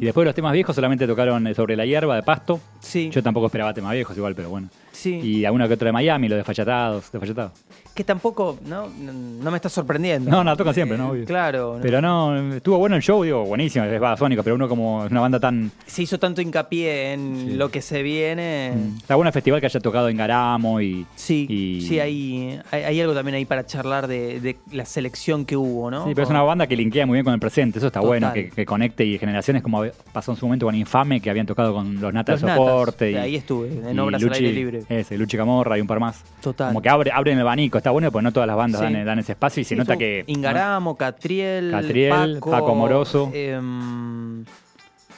Y después los temas viejos solamente tocaron eh, sobre la hierba de pasto. Sí, Yo tampoco esperaba temas viejos igual, pero bueno. sí. Y alguno que otro de Miami, los desfachatados, desfachatados. Que tampoco, ¿no? No me está sorprendiendo. No, no, tocan siempre, ¿no? Eh, Obvio. Claro. Pero no, estuvo bueno el show, digo, buenísimo, es Babasónico, pero uno como es una banda tan... Se hizo tanto hincapié en Sí. lo que se viene. Está bueno el festival que haya tocado en Garamo y... Sí, y- sí, hay, hay, hay algo también ahí para charlar de, de la selección que hubo, ¿no? Sí, pero es una banda que linkea muy bien con el presente, eso está Total. bueno, que, que conecte y generaciones como pasó en su momento con Infame, que habían tocado con los Natas de Natas, Soporte. y, ahí estuve, en Obras al aire libre. Ese, Luchi Camorra y un par más. Total. Como que abre, abren el abanico, está bueno, porque no todas las bandas Sí. dan, dan ese espacio y se Sí, nota que... Ingaramo, Catriel, Catriel, Paco, Paco Moroso. em,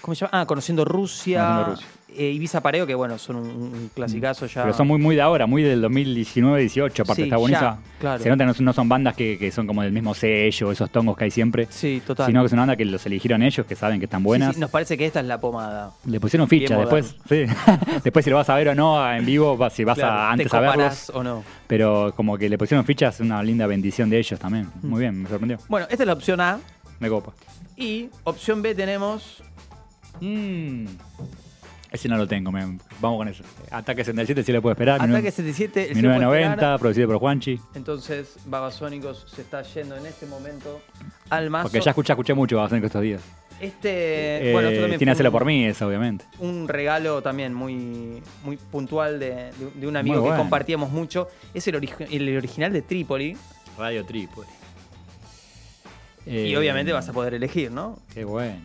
¿Cómo se llama? Ah, Conociendo Rusia. Conociendo Rusia. Eh, Ibiza Pareo, que bueno, son un, un clasicazo ya. Pero son muy, muy de ahora, muy del 2019-18, aparte Sí, está bonita. claro. Se nota que no, son- no son bandas que, que son como del mismo sello, esos tongos que hay siempre, Sí, total. sino que es una banda que los eligieron ellos, que saben que están buenas. sí, nos parece que esta es la pomada. Le pusieron ficha, Bien después, sí. después si lo vas a ver o no en vivo, si vas Claro, a antes ¿Te a verlos, o no? pero como que le pusieron fichas, una linda bendición de ellos también. Mm. Muy bien, me sorprendió. Bueno, esta es la opción A. Me copa. Y opción B tenemos. Mm. Ese no lo tengo, vamos con eso. Ataque 77 sí le puedo esperar. Ataque 77. el 1990, Cielo producido por Juanchi. Entonces, Babasónicos se está yendo en este momento al mazo. Porque ya escuché, escuché mucho Babasónicos estos días. Este. Eh, bueno, esto también tiene un- por mí, eso, obviamente. un regalo también muy, muy puntual de, de- de un amigo que compartíamos mucho. Es el, origi- el original de Trípoli. Radio Trípoli. y obviamente vas a poder elegir, ¿no? Qué bueno.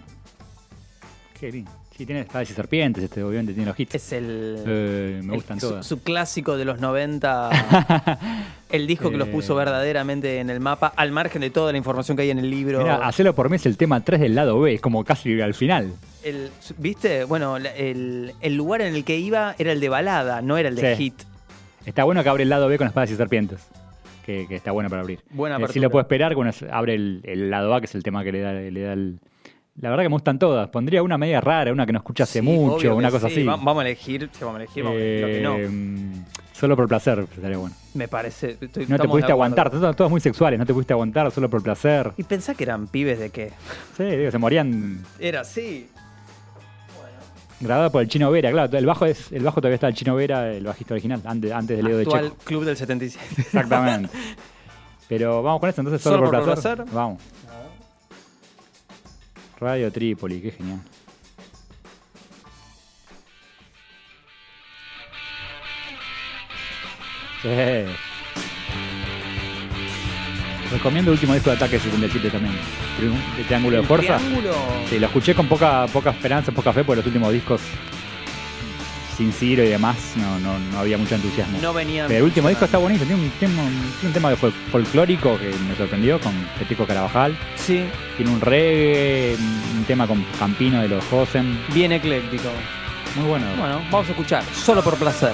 Qué lindo. Sí, tiene espadas y serpientes, este, obviamente tiene los hits. Es el. Eh, me el- gustan su, todas. su clásico de los 90. el disco que los puso Eh. verdaderamente en el mapa, al margen de toda la información que hay en el libro. Mirá, Hacelo por mí es el tema 3 del lado B, es como casi al final. El- ¿Viste? Bueno, el, el lugar en el que iba era el de balada, no era el de Sí. hit. Está bueno que abre el lado B con espadas y serpientes. Que, que está bueno para abrir. Buena Eh, apertura. lo puedo esperar, bueno, abre el, el lado A, que es el tema que le da, le da el... La verdad que me gustan todas. Pondría una media rara, una que no escuché hace Sí, mucho, una cosa sí. así. Va- Vamos a elegir, sí, vamos a elegir, vamos a elegir lo que no. Eh, Solo por placer, estaría bueno. Me parece. estoy- No te estamos de pudiste acuerdo. aguantar, todas, todas muy sexuales, no te pudiste aguantar solo por placer. Y pensá que eran pibes de qué. Sí, digo, se morían Era así. grabada por el Chino Vera, claro, el bajo es el bajo todavía está el Chino Vera, el bajista original, antes, antes de Leo de Actual Checo. Club del 77. Exactamente. Pero vamos con esto, entonces solo, ¿Solo por, placer? Vamos. Radio Trípoli, qué genial. Sí. Recomiendo el último disco de Ataque 77 también. De Triángulo de El Fuerza. triángulo- Sí, lo escuché con poca, poca esperanza, poca fe, porque los últimos discos sin Ciro y demás no, no, no había mucho entusiasmo. No venían. Pero el último disco está bonito, tiene un, tiene un, tiene un tema folclórico que me sorprendió con Petico Carabajal. Sí, Tiene un reggae, un tema con Campino de los Josen. bien ecléctico. Muy bueno. Bueno, vamos a escuchar, solo por placer.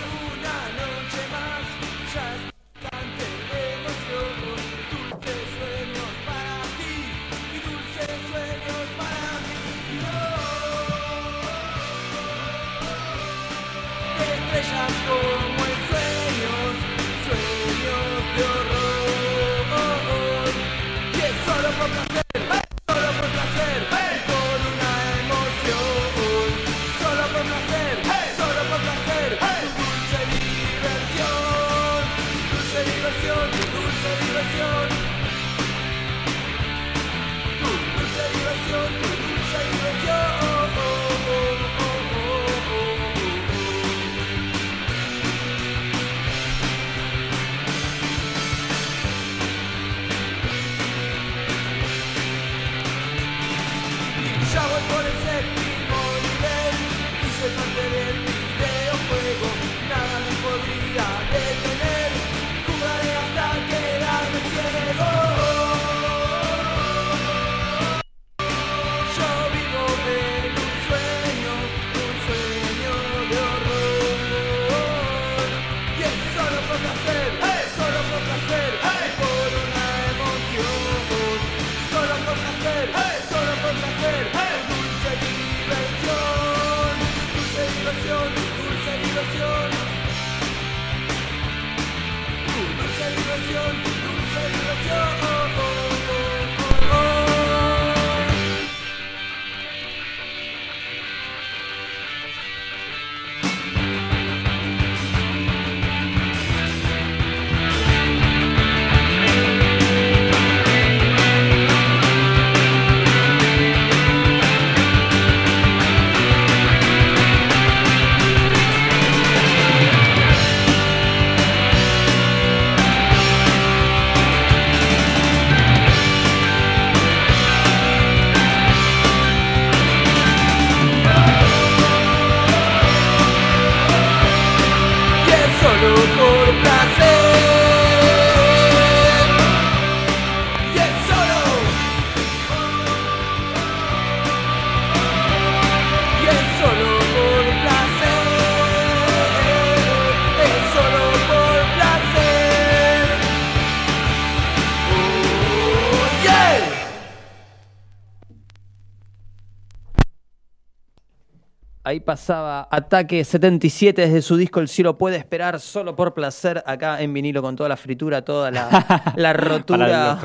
Por el séptimo nivel soy parte del Ahí pasaba Ataque 77 desde su disco El cielo puede esperar solo por placer acá en vinilo con toda la fritura, toda la, la rotura.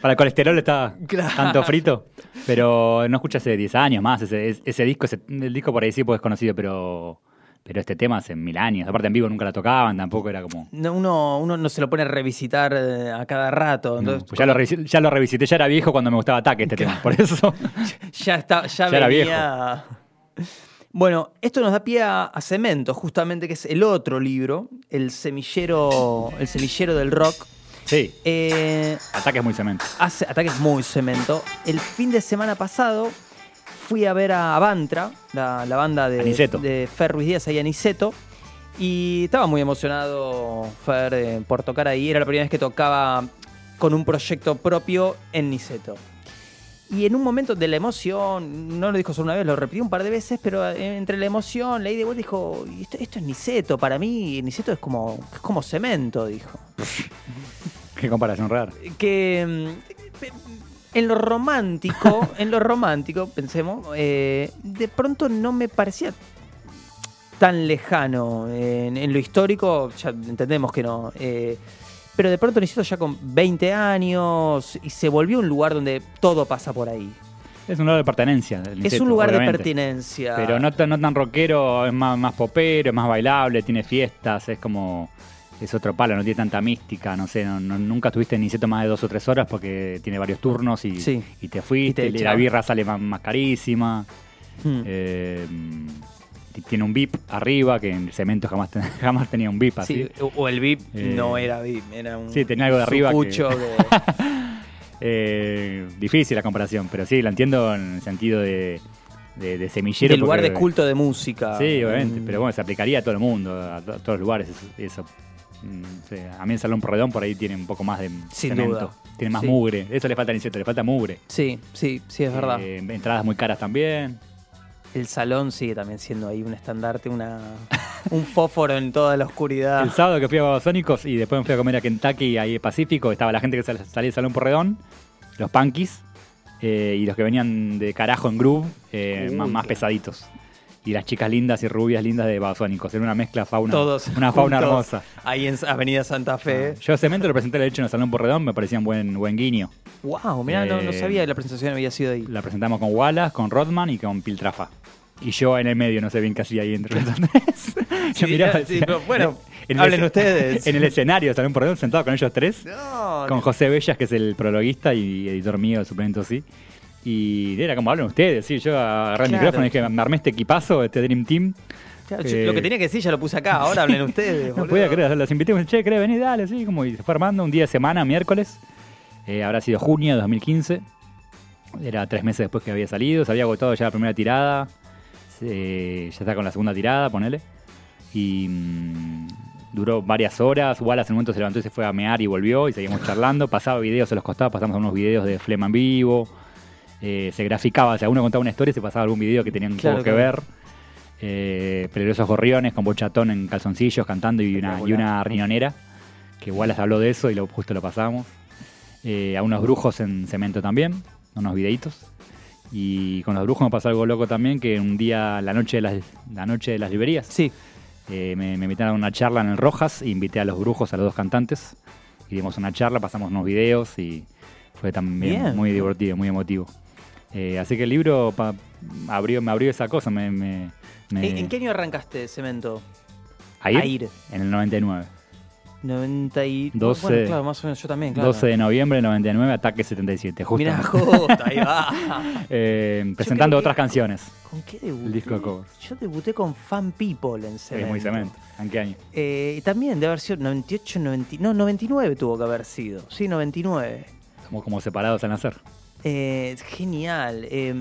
Para, el colesterol está Claro. tanto frito. Pero no escucha hace 10 años más. Ese, disco, ese- el disco por ahí sí pues es conocido, pero, pero este tema hace mil años. Aparte en vivo nunca la tocaban, tampoco era como. No, uno, uno no se lo pone a revisitar eh, a cada rato. no, Entonces, pues ya, lo revisité, ya lo revisité, ya era viejo cuando me gustaba Ataque este tema. Por eso. ya está, ya, Ya era venía. Bueno, esto nos da pie a, a Cemento, justamente, que es el otro libro, el semillero, el semillero del rock. Sí, Eh, Ataque es muy cemento. hace ataques muy cemento. El fin de semana pasado fui a ver a Avantra, la, la banda de, Aniceto. de Fer Ruiz Díaz ahí Aniceto. Y estaba muy emocionado Fer eh, por tocar ahí. Era la primera vez que tocaba con un proyecto propio en Niceto. Y en un momento de la emoción, no lo dijo solo una vez, lo repitió un par de veces, pero eh, entre la emoción, la y vuelta dijo, "Y esto, esto es Niceto, para mí Niceto es como, es como cemento, dijo Qué comparación rara. que mm, en lo romántico, en lo romántico, pensemos, eh, de pronto no me parecía tan lejano. En, en lo histórico, ya entendemos que no. eh, pero de pronto necesito ya con 20 años y se volvió un lugar donde todo pasa por ahí. Es un lugar de pertenencia. es un lugar de pertinencia. Pero no tan, no tan rockero, es más, más popero, es más bailable, tiene fiestas, es como. Es otro palo, no tiene tanta mística, no sé, no- no- nunca estuviste en Niceto más de dos o tres horas porque tiene varios turnos y, Sí. y te fuiste, Y te y la birra sale más, más carísima. Hmm. eh, tiene un VIP arriba, que en cemento jamás, ten- jamás tenía un VIP así. Sí, o- el VIP Eh, no era VIP, era un sí, tenía algo de arriba que- que- Eh, difícil la comparación, pero sí, la entiendo en el sentido de, de, de semillero. Del lugar porque- de culto de música. Sí, obviamente, Mm. pero bueno, se aplicaría a todo el mundo, a, to- a todos los lugares. Eso. Mm, sí, A mí el Salón Porredón por ahí tiene un poco más de Sin cemento. duda. Tiene más Sí. mugre. Eso le falta al insecto, le falta mugre. Sí, sí, sí, es verdad. Eh, entradas muy caras también. El salón sigue también siendo ahí un estandarte, una, un fósforo en toda la oscuridad. El sábado que fui a Babasónicos y después me fui a comer a Kentucky, ahí en Pacífico, estaba la gente que sal- salía del Salón Porredón, los punkies, eh, y los que venían de carajo en groove, eh, Uy, más, pesaditos. Y las chicas lindas y rubias lindas de Babasónicos. Era una mezcla fauna. Todos. Una fauna hermosa. Ahí en Avenida Santa Fe. Yo Cemento lo presenté de hecho en el Salón Porredón, me parecía un buen, buen guiño. Wow, mirá, no, no Eh, sabía que la presentación había sido ahí. La presentamos con Wallace, con Rodman y con Piltrafa. Y yo en el medio, no sé bien qué hacía ahí entre los tres. yo Sí, miraba, sí, decía, pero bueno, el hablen escen- ustedes. En el escenario, Salón Porredón, sentado con ellos tres. No, con José Bellas, que es el prologuista y editor mío de Suplemento Sí. Y era como hablan ustedes, sí. Yo agarré el micrófono y dije, me armé este equipazo, este Dream Team. claro, yo- eh, lo que tenía que decir ya lo puse acá, ahora hablen ustedes. No boludo. podía creer, los invité, che, ¿querés venir? Dale, sí. Como, y se fue armando un día de semana, miércoles. Eh, habrá sido junio de 2015. Era tres meses después que había salido. Se había agotado ya la primera tirada. Se- ya está con la segunda tirada, ponele. Y mm, duró varias horas. Wallace en un momento se levantó y se fue a mear y volvió. Y seguimos charlando. Pasaba videos a los costados, pasamos unos videos de Flema en vivo. Eh, se graficaba, si alguno contaba una historia, se pasaba algún video que tenían Claro, que claro. ver. Eh, peligrosos gorriones con bochatón en calzoncillos cantando y una, y una riñonera. Que Wallace habló de eso y lo, justo lo pasamos. Eh, a unos brujos en cemento también, unos videitos. Y con los brujos me pasó algo loco también, que un día, la noche de las, la noche de las librerías, Sí, eh, me, me invitaron a una charla en el Rojas e invité a los brujos, a los dos cantantes. Y dimos una charla, pasamos unos videos y fue también Bien. muy divertido, muy emotivo. Eh, así que el libro pa- abrió, me abrió esa cosa. Me, me- me- ¿En, qué año arrancaste Cemento? ¿A ir? A ir. En el 99. 90 y... 12 bueno, claro, más o menos yo también, claro. 12 de noviembre del 99, Ataque 77. Justo. Mirá, justo, ahí va. Eh, presentando creo que- otras canciones. ¿Con qué debuté? El disco de covers. Yo debuté con Fan People en Es Cemento. muy cemento. ¿En qué año? Eh, también debe haber sido 98, 90, no, 99 tuvo que haber sido. Sí, 99. Somos como separados al nacer. Eh, genial. Eh,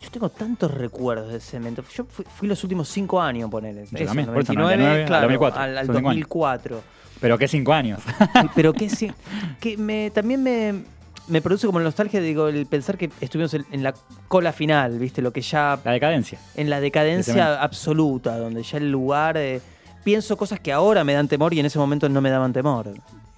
yo tengo tantos recuerdos de Cemento. Yo fui, fui los últimos cinco años, poner. Yo también, por eso, 99 al claro, 2004, al, al son cinco años. 2004. Pero qué cinco años. Pero que sí, que me, también me, me produce como nostalgia, digo, el pensar que estuvimos en, en la cola final, ¿viste? Lo que ya La decadencia. en la De decadencia absoluta, donde ya el lugar. eh, pienso cosas que ahora me dan temor y en ese momento no me daban temor.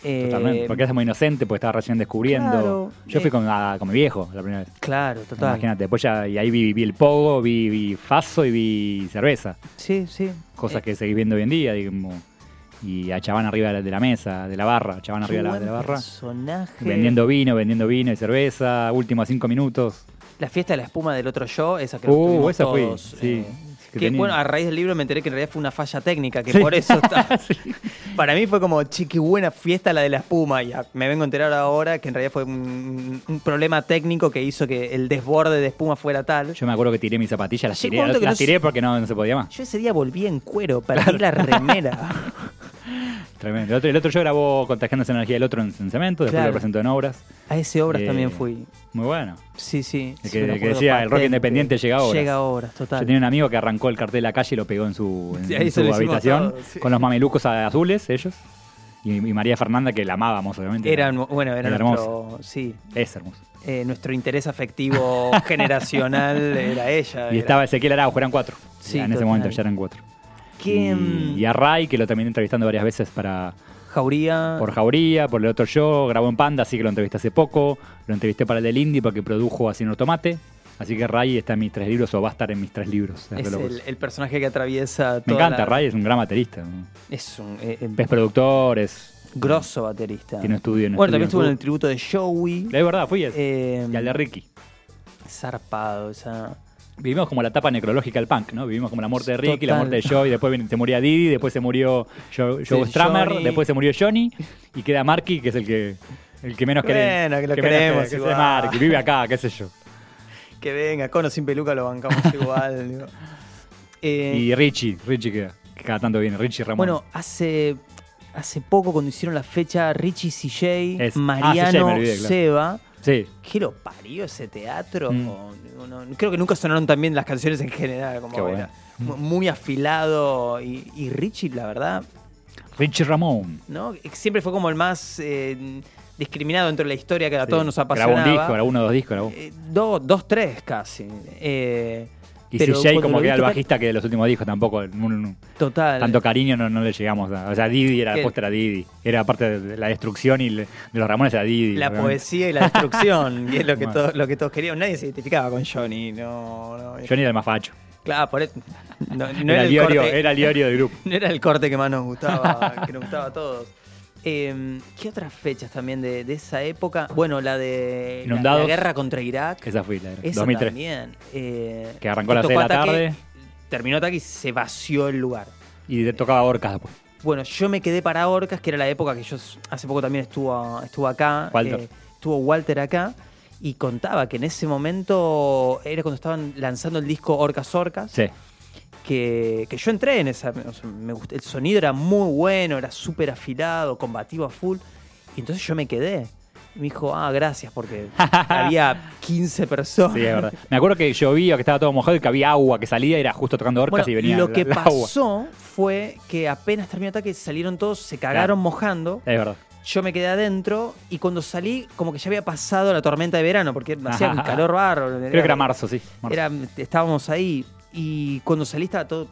Eh, Totalmente. Porque es muy inocente, porque estaba recién descubriendo. claro, Yo fui eh. con, a- con mi viejo la primera vez. Claro, total. Imagínate. Después ya, y ahí vi, vi el pogo, vi, vi faso y vi cerveza. Sí, sí. Cosas Eh, que seguís viendo hoy en día, digamos. Y a Chabán arriba de la, de la mesa, de la barra, Chabán qué arriba de la, buen de la barra. personaje. Vendiendo vino, vendiendo vino y cerveza, últimos cinco minutos. La fiesta de la espuma del otro yo, esa que Uh, esa fui, todos, sí. eh, Que bueno, a raíz del libro me enteré que en realidad fue una falla técnica, que Sí. por eso está. Para mí fue como, chi, qué buena fiesta la de la espuma. Y me vengo a enterar ahora que en realidad fue un, un problema técnico que hizo que el desborde de espuma fuera tal. Yo me acuerdo que tiré mis zapatillas, las tiré, las no tiré porque no, no se podía más. Yo ese día volví en cuero, perdí la remera. Tremendo. El otro, el otro yo grabó Contagiándose Energía del otro en, en cemento, después Claro. lo presentó en obras. A ese obras Eh, también fui. Muy bueno. Sí, sí. El que- el decía, el rock independiente llega a obras. Llega a obras, total. Yo tenía un amigo que arrancó el cartel de la calle y lo pegó en su, en, en habitación sí. con los mamelucos azules, ellos. Y, y María Fernanda, que la amábamos, obviamente. Era, bueno, era, Era nuestro, sí, Es hermoso. eh, nuestro interés afectivo generacional era ella. Y era- estaba Ezequiel Araujo, eran cuatro. Sí, en ese momento ya eran cuatro. ¿Qué, mm, Y, y a Ray, que lo terminé entrevistando varias veces para, Jauría. por Jauría, por el otro yo, grabó en Panda, así que lo entrevisté hace poco. Lo entrevisté para el del Indie porque produjo Haciendo Tomate. Así que Ray está en mis tres libros o va a estar en mis tres libros. es el, el personaje que atraviesa Me toda encanta, la- Ray es un gran baterista. ¿no? Es un eh, eh, Es productor, es, grosso baterista. tiene estudio en bueno, también estuvo en el tributo de Joey. Es verdad, fui ese. Eh, y al de Ricky. zarpado, esa. Vivimos como la etapa necrológica del punk, ¿no? Vivimos como la muerte de Ricky, la Total. muerte de Joey, después se moría Didi, después se murió Joe, Joe Sí, Johnny. después se murió Johnny y queda Marky, que es el que el que menos queremos. Bueno, que lo queremos que- igual. Marky, vive acá, qué sé yo. Que venga, con o sin peluca lo bancamos igual. digo. Eh, Y Richie, Richie que, que cada tanto viene, Richie Ramón. Bueno, hace, hace poco cuando hicieron la fecha Richie CJ, Es- ah, Mariano CJ me olvidé, claro. Seba, Sí. ¿Qué lo parió ese teatro? Mm. O- no- creo que nunca sonaron tan bien las canciones en general. Como Qué bueno. muy afilado. Y, y Richie, la verdad, Richie Ramón. ¿no? Siempre fue como el más eh, discriminado dentro de la historia que a todos nos Grabó apasionaba. un disco, grabó uno o dos discos. Grabó. Eh, dos, tres casi. Eh, Y pero CJ como que era el tocar- bajista que de los últimos discos tampoco. un- Total. tanto cariño no, no le llegamos a. O sea, Didi era, la posta era Didi. Era parte de la destrucción y le- de los Ramones era Didi. La obviamente. poesía y la destrucción, y es lo que, Bueno. todos, lo que todos queríamos. Nadie se identificaba con Johnny. No, no. Johnny era el más facho. Claro, por eso- no, no era, era, el el Iorio, corte, era el Iorio del grupo. no era el corte que más nos gustaba, que nos gustaba a todos. Eh, ¿Qué otras fechas también de, de esa época? Bueno, la de la- guerra contra Irak. Esa fue la Eso 2003. también. eh, Que arrancó a las tocó seis de la ataque, tarde. Terminó ataque y se vació el lugar. Y te tocaba Orcas después. Bueno, yo me quedé para Orcas, que era la época que yo hace poco también estuvo, estuvo acá. Walter. eh, estuvo Walter acá. Y contaba que en ese momento era cuando estaban lanzando el disco Orcas Orcas. Sí. Que, que yo entré en esa. o sea, me gustó- el sonido era muy bueno, era súper afilado, combativo a full. Y entonces yo me quedé. Y me dijo, ah, gracias, porque había 15 personas. Sí, es verdad. Me acuerdo que llovía, que estaba todo mojado y que había agua que salía, era justo tocando orcas Bueno, y venía lo la- que agua. pasó fue que apenas terminó el ataque, salieron todos, se cagaron mojando. Es verdad. Yo me quedé adentro y cuando salí, como que ya había pasado la tormenta de verano, porque hacía un calor bárbaro. Creo que era marzo, sí. marzo. Era, estábamos ahí y cuando salí estaba todo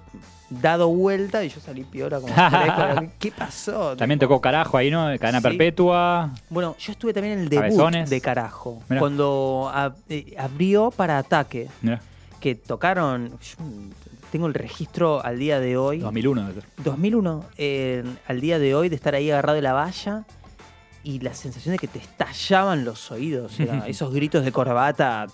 dado vuelta y yo salí peor como fresco. ¿Qué pasó? También tocó carajo ahí, ¿no? Cadena Sí. perpetua. Bueno, yo estuve también en el debut Cabezones. de Carajo. Mirá. Cuando ab- eh, abrió para Ataque, Mirá, que tocaron... yo tengo el registro al día de hoy. 2001 debe ser. 2001, eh, al día de hoy, de estar ahí agarrado de la valla y la sensación de que te estallaban los oídos. era esos gritos de corbata.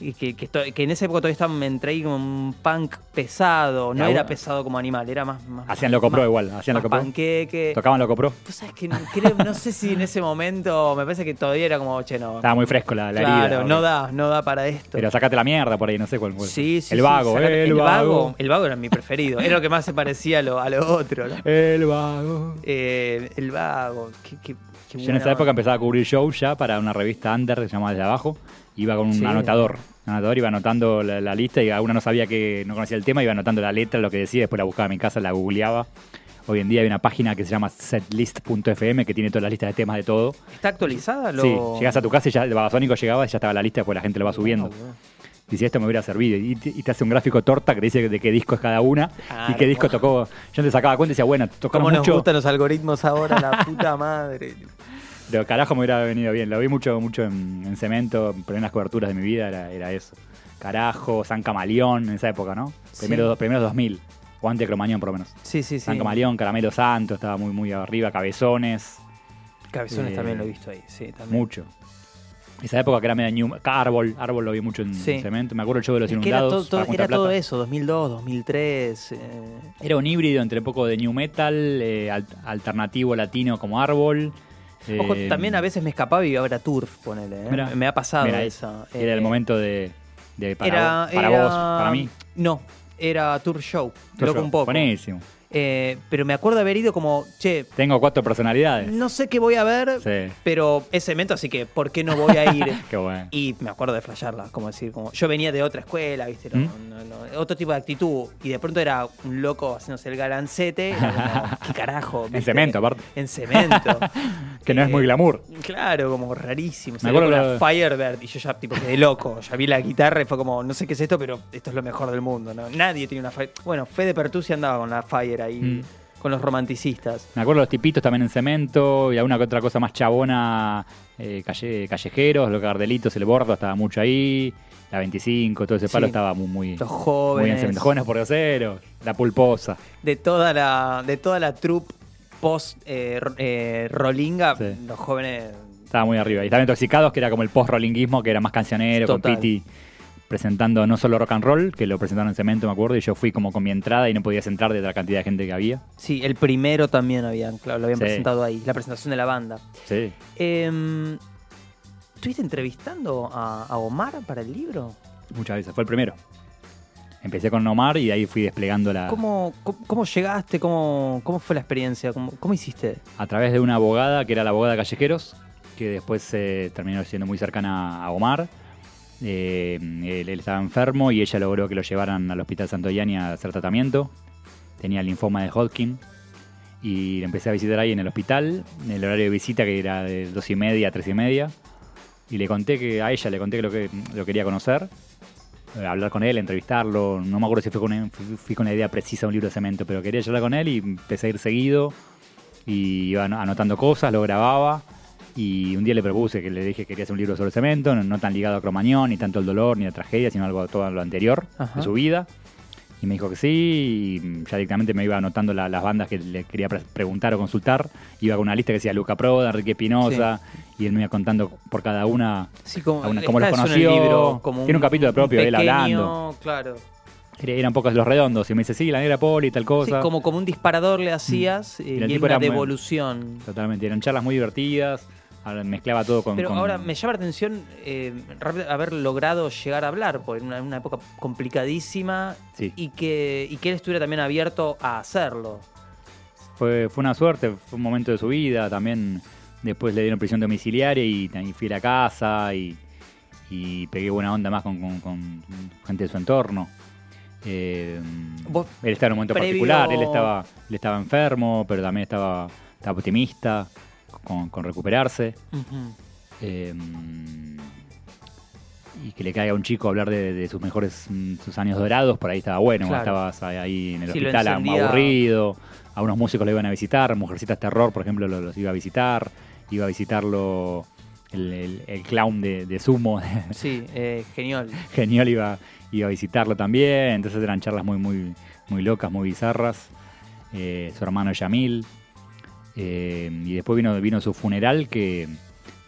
Y que, que, estoy- que en esa época todavía estaba, me entré ahí como un punk pesado. No era pesado como animal, era más. más Hacían Loco Pro igual, hacían Loco Pro. panqueque. Tocaban Loco Pro. Vos sabés que no, creo- no sé si en ese momento me parece que todavía era como, che, no. Estaba muy fresco la, la claro, herida. no da, no da para esto. Pero sacate la mierda por ahí, no sé cuál fue. Sí, sí, El sí, vago, sacate- el, vago. El vago era mi preferido. Era lo que más se parecía a lo, a lo otro. ¿no? El vago. Eh, el vago. Qué, qué- qué Yo en esa época empezaba a cubrir shows ya para una revista under que se llamaba Desde Abajo. Iba con un Sí. anotador. Un anotador iba anotando la, la lista y alguna no sabía que no conocía el tema, iba anotando la letra, lo que decía, después la buscaba en mi casa, la googleaba. Hoy en día hay una página que se llama setlist.fm que tiene todas las listas de temas de todo. ¿Está actualizada? Lo... Sí, llegas a tu casa y ya el babasónico llegaba y ya estaba la lista, después la gente lo va subiendo. Bueno. Y si esto me hubiera servido. Y te, y te hace un gráfico torta que dice de qué disco es cada una Claro. y qué disco tocó. Yo te sacaba cuenta y decía, bueno, tocamos ¿Cómo nos mucho. gustan los algoritmos ahora? La puta madre. De carajo me hubiera venido bien. Lo vi mucho, mucho en, en cemento, pero en las coberturas de mi vida era, era eso. Carajo, San Camaleón en esa época, ¿no? Sí. Primero, primeros 2000. O antes de Cromañón, por lo menos. Sí, sí, sí. San Camaleón, Caramelo Santo, estaba muy, muy arriba. Cabezones, Cabezones Eh, también lo he visto ahí. Sí, también. mucho. Esa época que era medio New... Árbol, Árbol lo vi mucho en Sí. cemento. Me acuerdo el show de los Es que era, inundados. todo, todo- era todo eso, 2002, 2003. eh, Era un híbrido entre un poco de new metal, eh, al- alternativo latino como Árbol. Ojo, eh, también a veces me escapaba y iba a ver a Turf, ponele. ¿eh? Mirá, me ha pasado mira, esa. Era el eh, momento de, de para, era, vos, para era- vos, para mí. No, era Tour Show. Yo- Loco un poco. Buenísimo. Eh, pero me acuerdo haber ido como, che, Tengo cuatro personalidades. no sé qué voy a ver, Sí, pero es cemento, así que ¿por qué no voy a ir? qué bueno. Y me acuerdo de flashearla, como decir, como yo venía de otra escuela, ¿viste? No, ¿Mm? no, no, otro tipo de actitud. Y de pronto era un loco haciéndose el galancete. como, ¿Qué carajo? En cemento, aparte. En cemento. Que no es muy glamour. Claro, como rarísimo. Se Me acuerdo la Firebird y yo ya tipo quedé loco. Ya vi la guitarra y fue como, no sé qué es esto, pero esto es lo mejor del mundo. ¿no? Nadie tiene una Fire. Bueno, Fede Pertusi andaba con la Fire ahí, Mm. con los romanticistas. Me acuerdo los tipitos también en cemento y alguna que otra cosa más chabona, eh, calle, callejeros, los Gardelitos, el Bordo estaba mucho ahí, la 25, todo ese palo Sí. estaba muy, muy, Los muy en jóvenes. cemento. Jóvenes por dioseros, la pulposa. de toda la de toda la troupe post eh, eh, Rolinga, Sí. los jóvenes Estaba muy arriba. Y estaban intoxicados, que era como el post-rollinguismo, que era más cancionero, Total. con Piti presentando no solo rock and roll, que lo presentaron en cemento, me acuerdo, y yo fui como con mi entrada y no podías entrar de la cantidad de gente que había. Sí, el primero también habían, claro, lo habían Sí. presentado ahí, la presentación de la banda. Sí. Em, ¿Estuviste entrevistando a, a Omar para el libro? Muchas veces. Fue el primero. Empecé con Omar y de ahí fui desplegando la. ¿Cómo, cómo, cómo llegaste? ¿Cómo, ¿Cómo fue la experiencia? ¿Cómo, cómo hiciste? A través de una abogada, que era la abogada de Callejeros, que después eh, terminó siendo muy cercana a Omar. Eh, él, estaba enfermo y ella logró que lo llevaran al Hospital Santoyani a hacer tratamiento. Tenía linfoma de Hodgkin y lo empecé a visitar ahí en el hospital, en el horario de visita que era de dos y media a tres y media. Y le conté que a ella le conté que lo, que lo quería conocer, eh, hablar con él, entrevistarlo. No me acuerdo si fue con, fui, fui con la idea precisa de un libro de cemento, pero quería hablar con él y empecé a ir seguido. Y iba ano- anotando cosas, lo grababa. Y un día le propuse que le dije que quería hacer un libro sobre cemento, no, no tan ligado a Cromañón, ni tanto el dolor, ni la tragedia, sino algo todo lo anterior Ajá. de su vida. Y me dijo que sí, y ya directamente me iba anotando la- las bandas que le quería pre- preguntar o consultar. Iba con una lista que decía Luca Proda, Enrique Espinosa, y él me iba contando por cada una Sí, como, a una- cómo los conoció. libro, como Tiene un capítulo propio de él hablando. Claro. Eran pocos los redondos. Y me dice, sí, la negra poli, tal Sí, cosa. como, como un disparador le hacías eh, Y y tipo una era muy- devolución. Totalmente. Eran charlas muy divertidas. Ahora mezclaba todo con. Pero con- ahora me llama la atención eh, haber logrado llegar a hablar, porque en una, una época complicadísima Sí. y, que, y que él estuviera también abierto a hacerlo. Fue, fue una suerte, fue un momento de su vida. También después le dieron prisión domiciliaria y, y fui a la casa y, y pegué buena onda más con, con- con gente de su entorno. Eh, él estaba en un momento previo- particular, él estaba, él estaba enfermo, pero también estaba, estaba optimista con, con recuperarse. Eh, y que le caiga a un chico hablar de, de sus mejores mm, sus años dorados, por ahí estaba bueno, Claro. estabas ahí en el hospital aburrido, a unos músicos lo iban a visitar, Mujercitas Terror, por ejemplo, lo- los iba a visitar, iba a visitarlo el, el- el clown de, de Sumo, Sí, eh, genial. genial, iba, iba a visitarlo también, entonces eran charlas muy, muy, muy locas, muy bizarras, Eh, su hermano Yamil, eh, y después vino, vino su funeral que,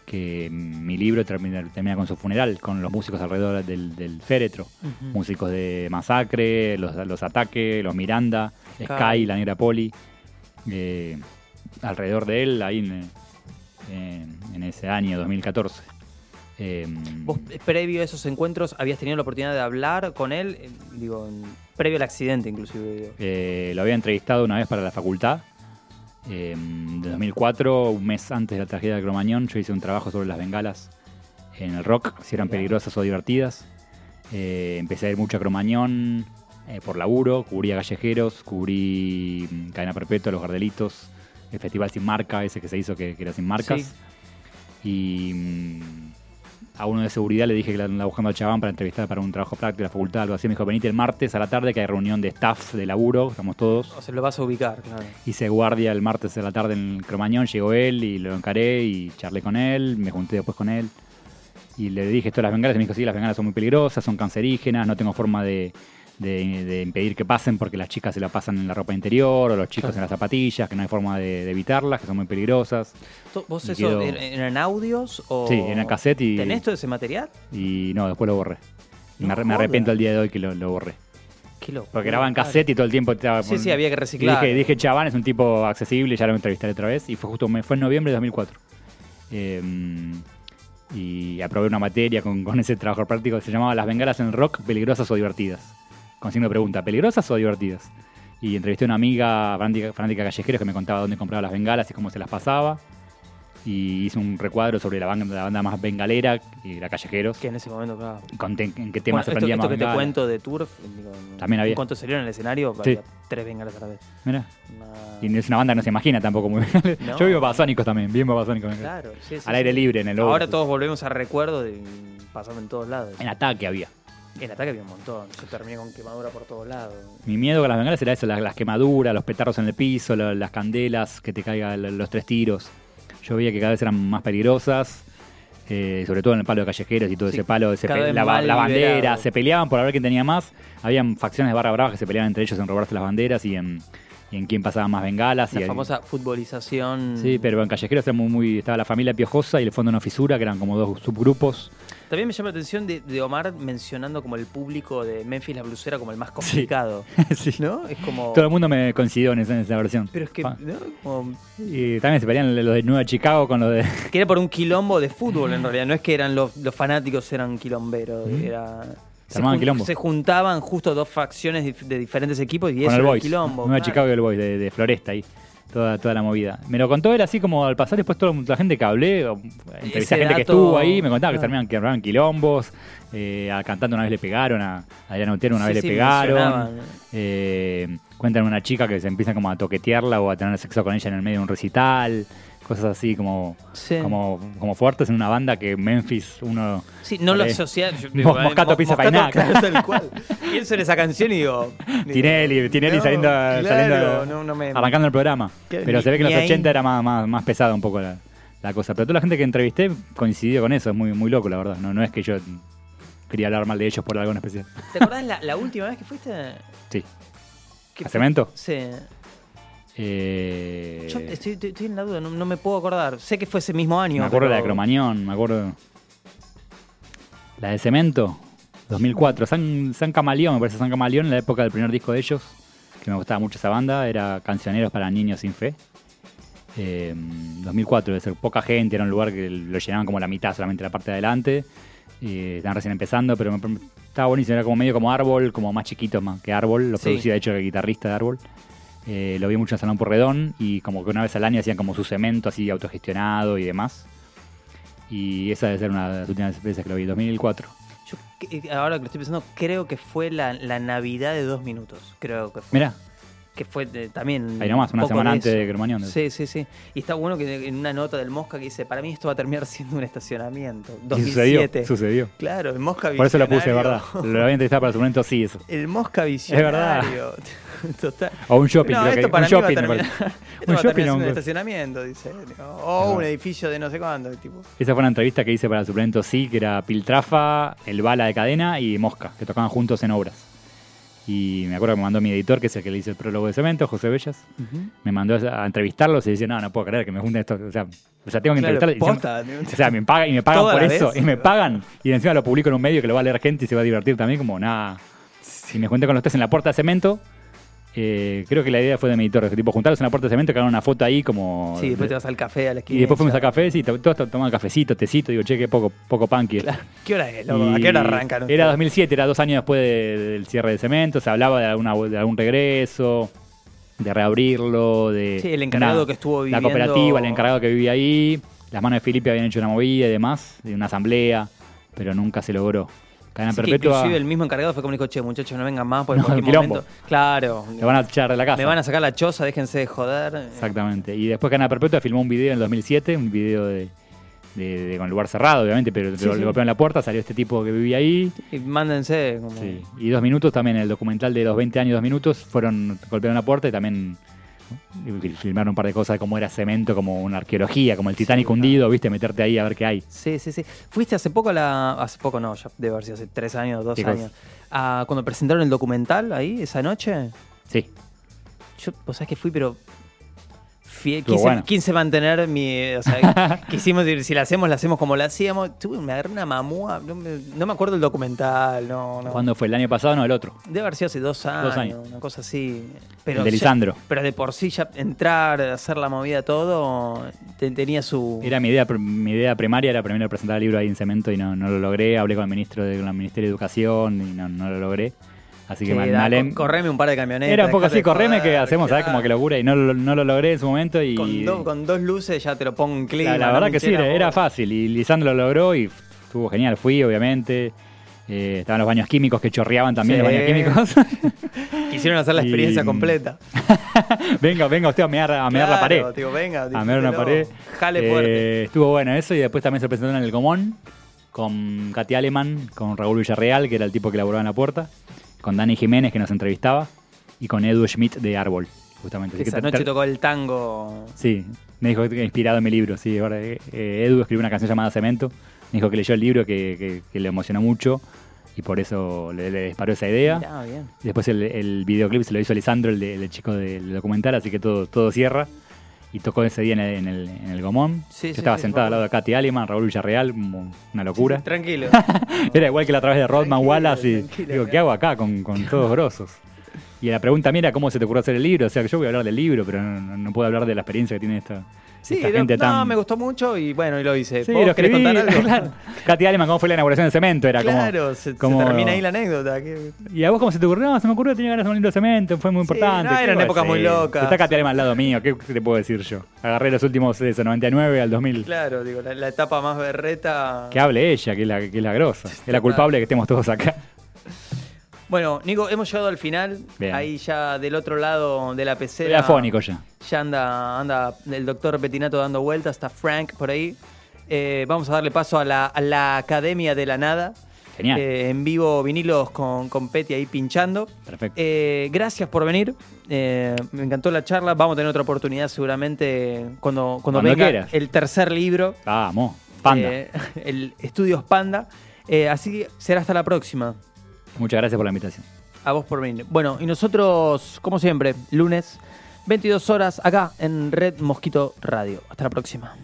que mi libro termina, termina con su funeral, con los músicos alrededor del, del féretro. Músicos de Masacre, los, los Ataques, los Miranda, Sky. Sky, la Negra Poli. eh, alrededor de él, ahí en, en- en ese año 2014. Eh, Vos, previo a esos encuentros, habías tenido la oportunidad de hablar con él, eh, digo, previo al accidente inclusive. eh, lo había entrevistado una vez para la facultad. Eh, de 2004, un mes antes de la tragedia de Cromañón, yo hice un trabajo sobre las bengalas en el rock, si eran peligrosas o divertidas. Eh, empecé a ir mucho a Cromañón eh, por laburo, cubría callejeros, cubrí mm, Cadena Perpetua, Los Gardelitos, el Festival Sin Marca, ese que se hizo que, que era sin marcas. Y mm, a uno de seguridad le dije que la andaba buscando al chabán para entrevistar para un trabajo práctico de la facultad, algo así. Me dijo, venite el martes a la tarde que hay reunión de staff de laburo, estamos todos. O sea, lo vas a ubicar, claro. Hice guardia el martes a la tarde en el Cromañón, llegó él y lo encaré y charlé con él, me junté después con él. Y le dije esto de las bengalas y me dijo, sí, las bengalas son muy peligrosas, son cancerígenas, no tengo forma de, de- de impedir que pasen porque las chicas se la pasan en la ropa interior o los chicos en las zapatillas, que no hay forma de, de evitarlas, que son muy peligrosas. ¿Vos Y eso er- eran audios o...? Sí, en el cassette y- ¿Tenés todo ese material? Y no, después lo borré. No me, arrepiento el día de hoy que lo, lo borré. Porque en cassette y todo el tiempo estaba Sí, sí, había que reciclar. dije, dije, Chabán es un tipo accesible, ya lo entrevistaré otra vez. Y fue justo, fue en noviembre de 2004. Eh, y aprobé una materia con, con ese trabajo práctico que se llamaba Las bengalas en rock, peligrosas o divertidas. Con signo de pregunta, ¿peligrosas o divertidas? Y entrevisté a una amiga fanática, fanática callejera que me contaba dónde compraba las bengalas y cómo se las pasaba. Y hice un recuadro sobre la banda, la banda más bengalera, y la Callejeros. Que en ese momento, claro. Conté en qué Bueno, temas se esto, prendía esto más que te cuento de Turf, digo, También había. En cuanto salieron al escenario, Sí. había tres bengalas a la vez. Mirá. Una- Y es una banda que no se imagina tampoco muy bien. No. Yo vivo Babasónicos también, bien Babasónicos. Claro, sí, sí, Al aire libre, en el. Ahora todos volvemos a recuerdos de pasando en todos lados. En ataque había. En ataque había un montón. Yo terminé con quemadura por todos lados. Mi miedo con las bengalas era eso, las, las quemaduras, los petardos en el piso, la- las candelas, que te caigan los tres tiros. Yo veía que cada vez eran más peligrosas, eh, sobre todo en el palo de callejeros y todo Sí, ese palo, se la, bandera, liberado. se peleaban por ver quién tenía más. Habían facciones de barra brava que se peleaban entre ellos en robarse las banderas y en, y en quién pasaba más bengalas. La y famosa futbolización. Sí, pero en callejeros era muy, muy- estaba la familia Piojosa y el fondo no fisura, que eran como dos subgrupos. También me llama la atención de, de Omar mencionando como el público de Memphis la blusera como el más complicado. Sí. ¿No? Es como. Todo el mundo me coincidió en esa, en esa versión. Pero es que. Ah. ¿no? Como- Y también se pelean los de Nueva Chicago con los de. que era por un quilombo de fútbol en realidad. No es que eran los, los fanáticos eran quilomberos. Era. Se jun- quilombo. se juntaban justo dos facciones de diferentes equipos y con eso el era Boys. quilombo. Nueva claro. Chicago y el Boys de, de Floresta ahí. Toda, toda la movida. Me lo contó él así como al pasar, después toda la gente que hablé, entrevisté a gente que estuvo ahí, me contaba que Ah. terminaban que armaban quilombos, eh, a cantante una vez le pegaron, a Adriana Otero una Sí, vez sí, le pegaron. mencionaban. Eh, cuentan una chica que se empieza como a toquetearla o a tener sexo con ella en el medio de un recital. Cosas así como, Sí. como, como fuertes en una banda que Memphis uno... Sí, no lo asocia. Moscato Mo- Pizza Moscato, Painá. claro, tal cual. Pienso en esa canción y digo. Tinelli, Tinelli no, saliendo, claro, saliendo no, no me- arrancando el programa. Que Pero ni- se ve que en los ahí. 80 era más, más, más pesada un poco la, la cosa. Pero toda la gente que entrevisté coincidió con eso, es muy, muy loco, la verdad. No, no es que yo quería hablar mal de ellos por algo en especial. ¿Te acordás la, la última vez que fuiste? Sí. ¿Qué ¿A? Cemento? Sí. Eh, Yo estoy, estoy- estoy en la duda, no, no me puedo acordar. Sé que fue ese mismo año. me acuerdo de la de Cromañón, me acuerdo. La de Cemento, 2004. San, San Camaleón, me parece San Camaleón, en la época del primer disco de ellos, que me gustaba mucho esa banda, era Cancioneros para Niños Sin Fe. Eh, 2004, debe ser poca gente, era un lugar que lo llenaban como la mitad, solamente la parte de adelante. Eh, estaban recién empezando, pero me- estaba buenísimo, era como medio como árbol, como más chiquito más que árbol, lo Sí. producía de hecho el guitarrista de árbol. Eh, lo vi mucho en Salón Porredón y como que una vez al año hacían como su cemento así autogestionado y demás. Y esa debe ser una de las últimas veces que lo vi, 2004. Yo, que- ahora que lo estoy pensando, creo que fue la, la Navidad de dos minutos. Creo que fue. Mirá, Que fue de- también. ahí nomás, un una semana antes de Cromañón. Sí, sí, sí. Y está bueno que en una nota del Mosca que dice: Para mí esto va a terminar siendo un estacionamiento. Y 2007. sucedió, sucedió. Claro, el Mosca Por eso lo puse, visionario. ¿verdad? Lo había entrevistado para su momento, sí, eso. El Mosca verdad. visionario. Total. O un shopping, No, esto para un mí va a shopping, terminar, esto Un va a terminar un- estacionamiento, dice. O un edificio de no sé cuándo. Tipo. Esa fue una entrevista que hice para el suplemento Sí, que era Piltrafa, El Bala de Cadena y Mosca, que tocaban juntos en obras. Y me acuerdo que me mandó mi editor, que es el que le hizo el prólogo de Cemento, José Bellas. Me mandó a entrevistarlos y decía, no, no puedo creer que me junten esto. O sea, o sea tengo que Claro, entrevistarlos. Y o sea, me pagan y me pagan por eso. vez. Y me pagan. Y encima lo publico en un medio que lo va a leer gente y se va a divertir también. Como nada. Si me junté con los tres en la puerta de Cemento, eh, creo que la idea fue de mi editor. tipo, juntarlos en la puerta de Cemento, que hagan una foto ahí como... Sí, después te vas al café, a la esquina. y después fuimos a chao. café, sí, to- todos to- tomaban cafecito, tecito, digo, che, qué poco, poco punky. Claro. ¿Qué hora es, loco? ¿A qué hora arrancan? Era ustedes? 2007, era dos años después de- del cierre de cemento, se hablaba de, alguna, de algún regreso, de reabrirlo, de... Sí, el encargado una- que estuvo La viviendo- cooperativa, el encargado que vivía ahí, las manos de Felipe habían hecho una movida y demás, de una asamblea, pero nunca se logró. Cadena Así que perpetua, inclusive el mismo encargado fue como dijo, che, muchachos, no vengan más, porque en No, cualquier momento... Claro. le van a echar de la casa. Me van a sacar la choza, déjense de joder. Exactamente. Y después Cadena Perpetua filmó un video en el 2007, un video de, de- de- con lugar cerrado, obviamente, pero Sí, le sí. golpearon la puerta, salió este tipo que vivía ahí. Y mándense. Como... Sí. Y dos minutos también, el documental de los 20 años, dos minutos, fueron, golpearon la puerta y también. Y filmaron un par de cosas de cómo era cemento, como una arqueología, como el Titanic hundido, viste, meterte ahí a ver qué hay. Sí, sí, sí. Fuiste hace poco a la. Hace poco no, ya debe haber sido hace tres años, dos años. A, cuando presentaron el documental ahí, esa noche. Sí. Yo, vos sabés que fui, pero. Estuvo quise, bueno. quise mantener mi. O sea, quisimos decir, si la hacemos, la hacemos como la hacíamos. Tuve, me agarré una mamúa. No me, no me acuerdo el documental, no. no. ¿Cuándo fue? ¿El año pasado no el otro? Debe haber sido hace dos años, años. una cosa así. Pero el de ya- Lisandro. pero de por sí ya entrar, hacer la movida todo, te- tenía su... Era mi idea, mi idea primaria, era primero presentar el libro ahí en cemento y no, no lo logré. Hablé con el ministro de, con el Ministerio de Educación y no, no lo logré. Así que Sí, me, da, me alem- co- correme un par de camionetas. Era un poco así, correme joder, que hacemos, ¿sabes? Como que locura y no, lo- no lo logré en su momento y... Con, do- con dos luces ya te lo pongo en clima. La, verdad que sí, era, fácil. Y Lisandro lo logró y estuvo genial. Fui, obviamente. Eh, estaban los baños químicos que chorreaban también, Sí. los baños químicos. Quisieron hacer la Y- experiencia completa. venga, venga usted a mear, a mear la pared. venga, a mear una pared. Jale Eh, fuerte. Estuvo bueno eso y después también se presentó en el Comón con Katy Aleman, con Raúl Villarreal, que era el tipo que laburaba en la puerta, con Dani Jiménez, que nos entrevistaba, y con Edu Schmidt de Árbol, justamente. Así que Esa ter- noche tocó el tango. Sí, me dijo que inspirado en mi libro, sí. Ahora, eh, eh, Edu escribió una canción llamada Cemento. Me dijo que leyó el libro, que, que- que le emocionó mucho y por eso le, le disparó esa idea. Mirá, bien. Y después el, el videoclip se lo hizo Lisandro, el, de- el chico del documental, así que todo, todo cierra. Y tocó ese día en el, en el, en el Gomón. Sí, Yo sí, estaba sí, sentado al lado de Katy Aliman, Raúl Villarreal, una locura. Tranquilo. Era igual que la través de Rodman Tranquilo, Wallace y digo, ¿qué hago acá con, con todos grosos? Y la pregunta mira cómo se te ocurrió hacer el libro. O sea, que yo voy a hablar del libro, pero no, no- no puedo hablar de la experiencia que tiene esta, Sí, esta no, gente no, tan. me gustó mucho y bueno, y lo hice. Sí, ¿Vos lo querés contar algo? claro. Katy Aleman, ¿cómo fue la inauguración del cemento? Era Claro, se, se como, termina ahí la anécdota. que- ¿Y a vos cómo se te ocurrió? No, se me ocurrió, tenía ganas de un libro de cemento, fue muy Sí, importante. no, ¿Qué eran épocas muy locas. Está Katy Aleman al lado mío, ¿qué te puedo decir yo? Agarré los últimos, eso, 99 al 2000. Claro, digo, la, la etapa más berreta. Que hable ella, que es la, que es la grosa. Es la culpable de que estemos todos acá. Bueno, Nico, hemos llegado al final. Bien. Ahí ya del otro lado de la pecera. afónico ya. Ya anda, anda el doctor Petinato dando vueltas, está Frank por ahí. Eh, vamos a darle paso a la, a la Academia de la Nada. Genial. Eh, en vivo vinilos con, con Peti ahí pinchando. Perfecto. Eh, gracias por venir. Eh, me encantó la charla. Vamos a tener otra oportunidad seguramente cuando, cuando, Cuando venga quieras. el tercer libro. Vamos, panda. el Estudios Panda. Así que será hasta la próxima. Muchas gracias por la invitación. A vos por venir. Bueno, y nosotros, como siempre, lunes, 22 horas, acá en Red Mosquito Radio. Hasta la próxima.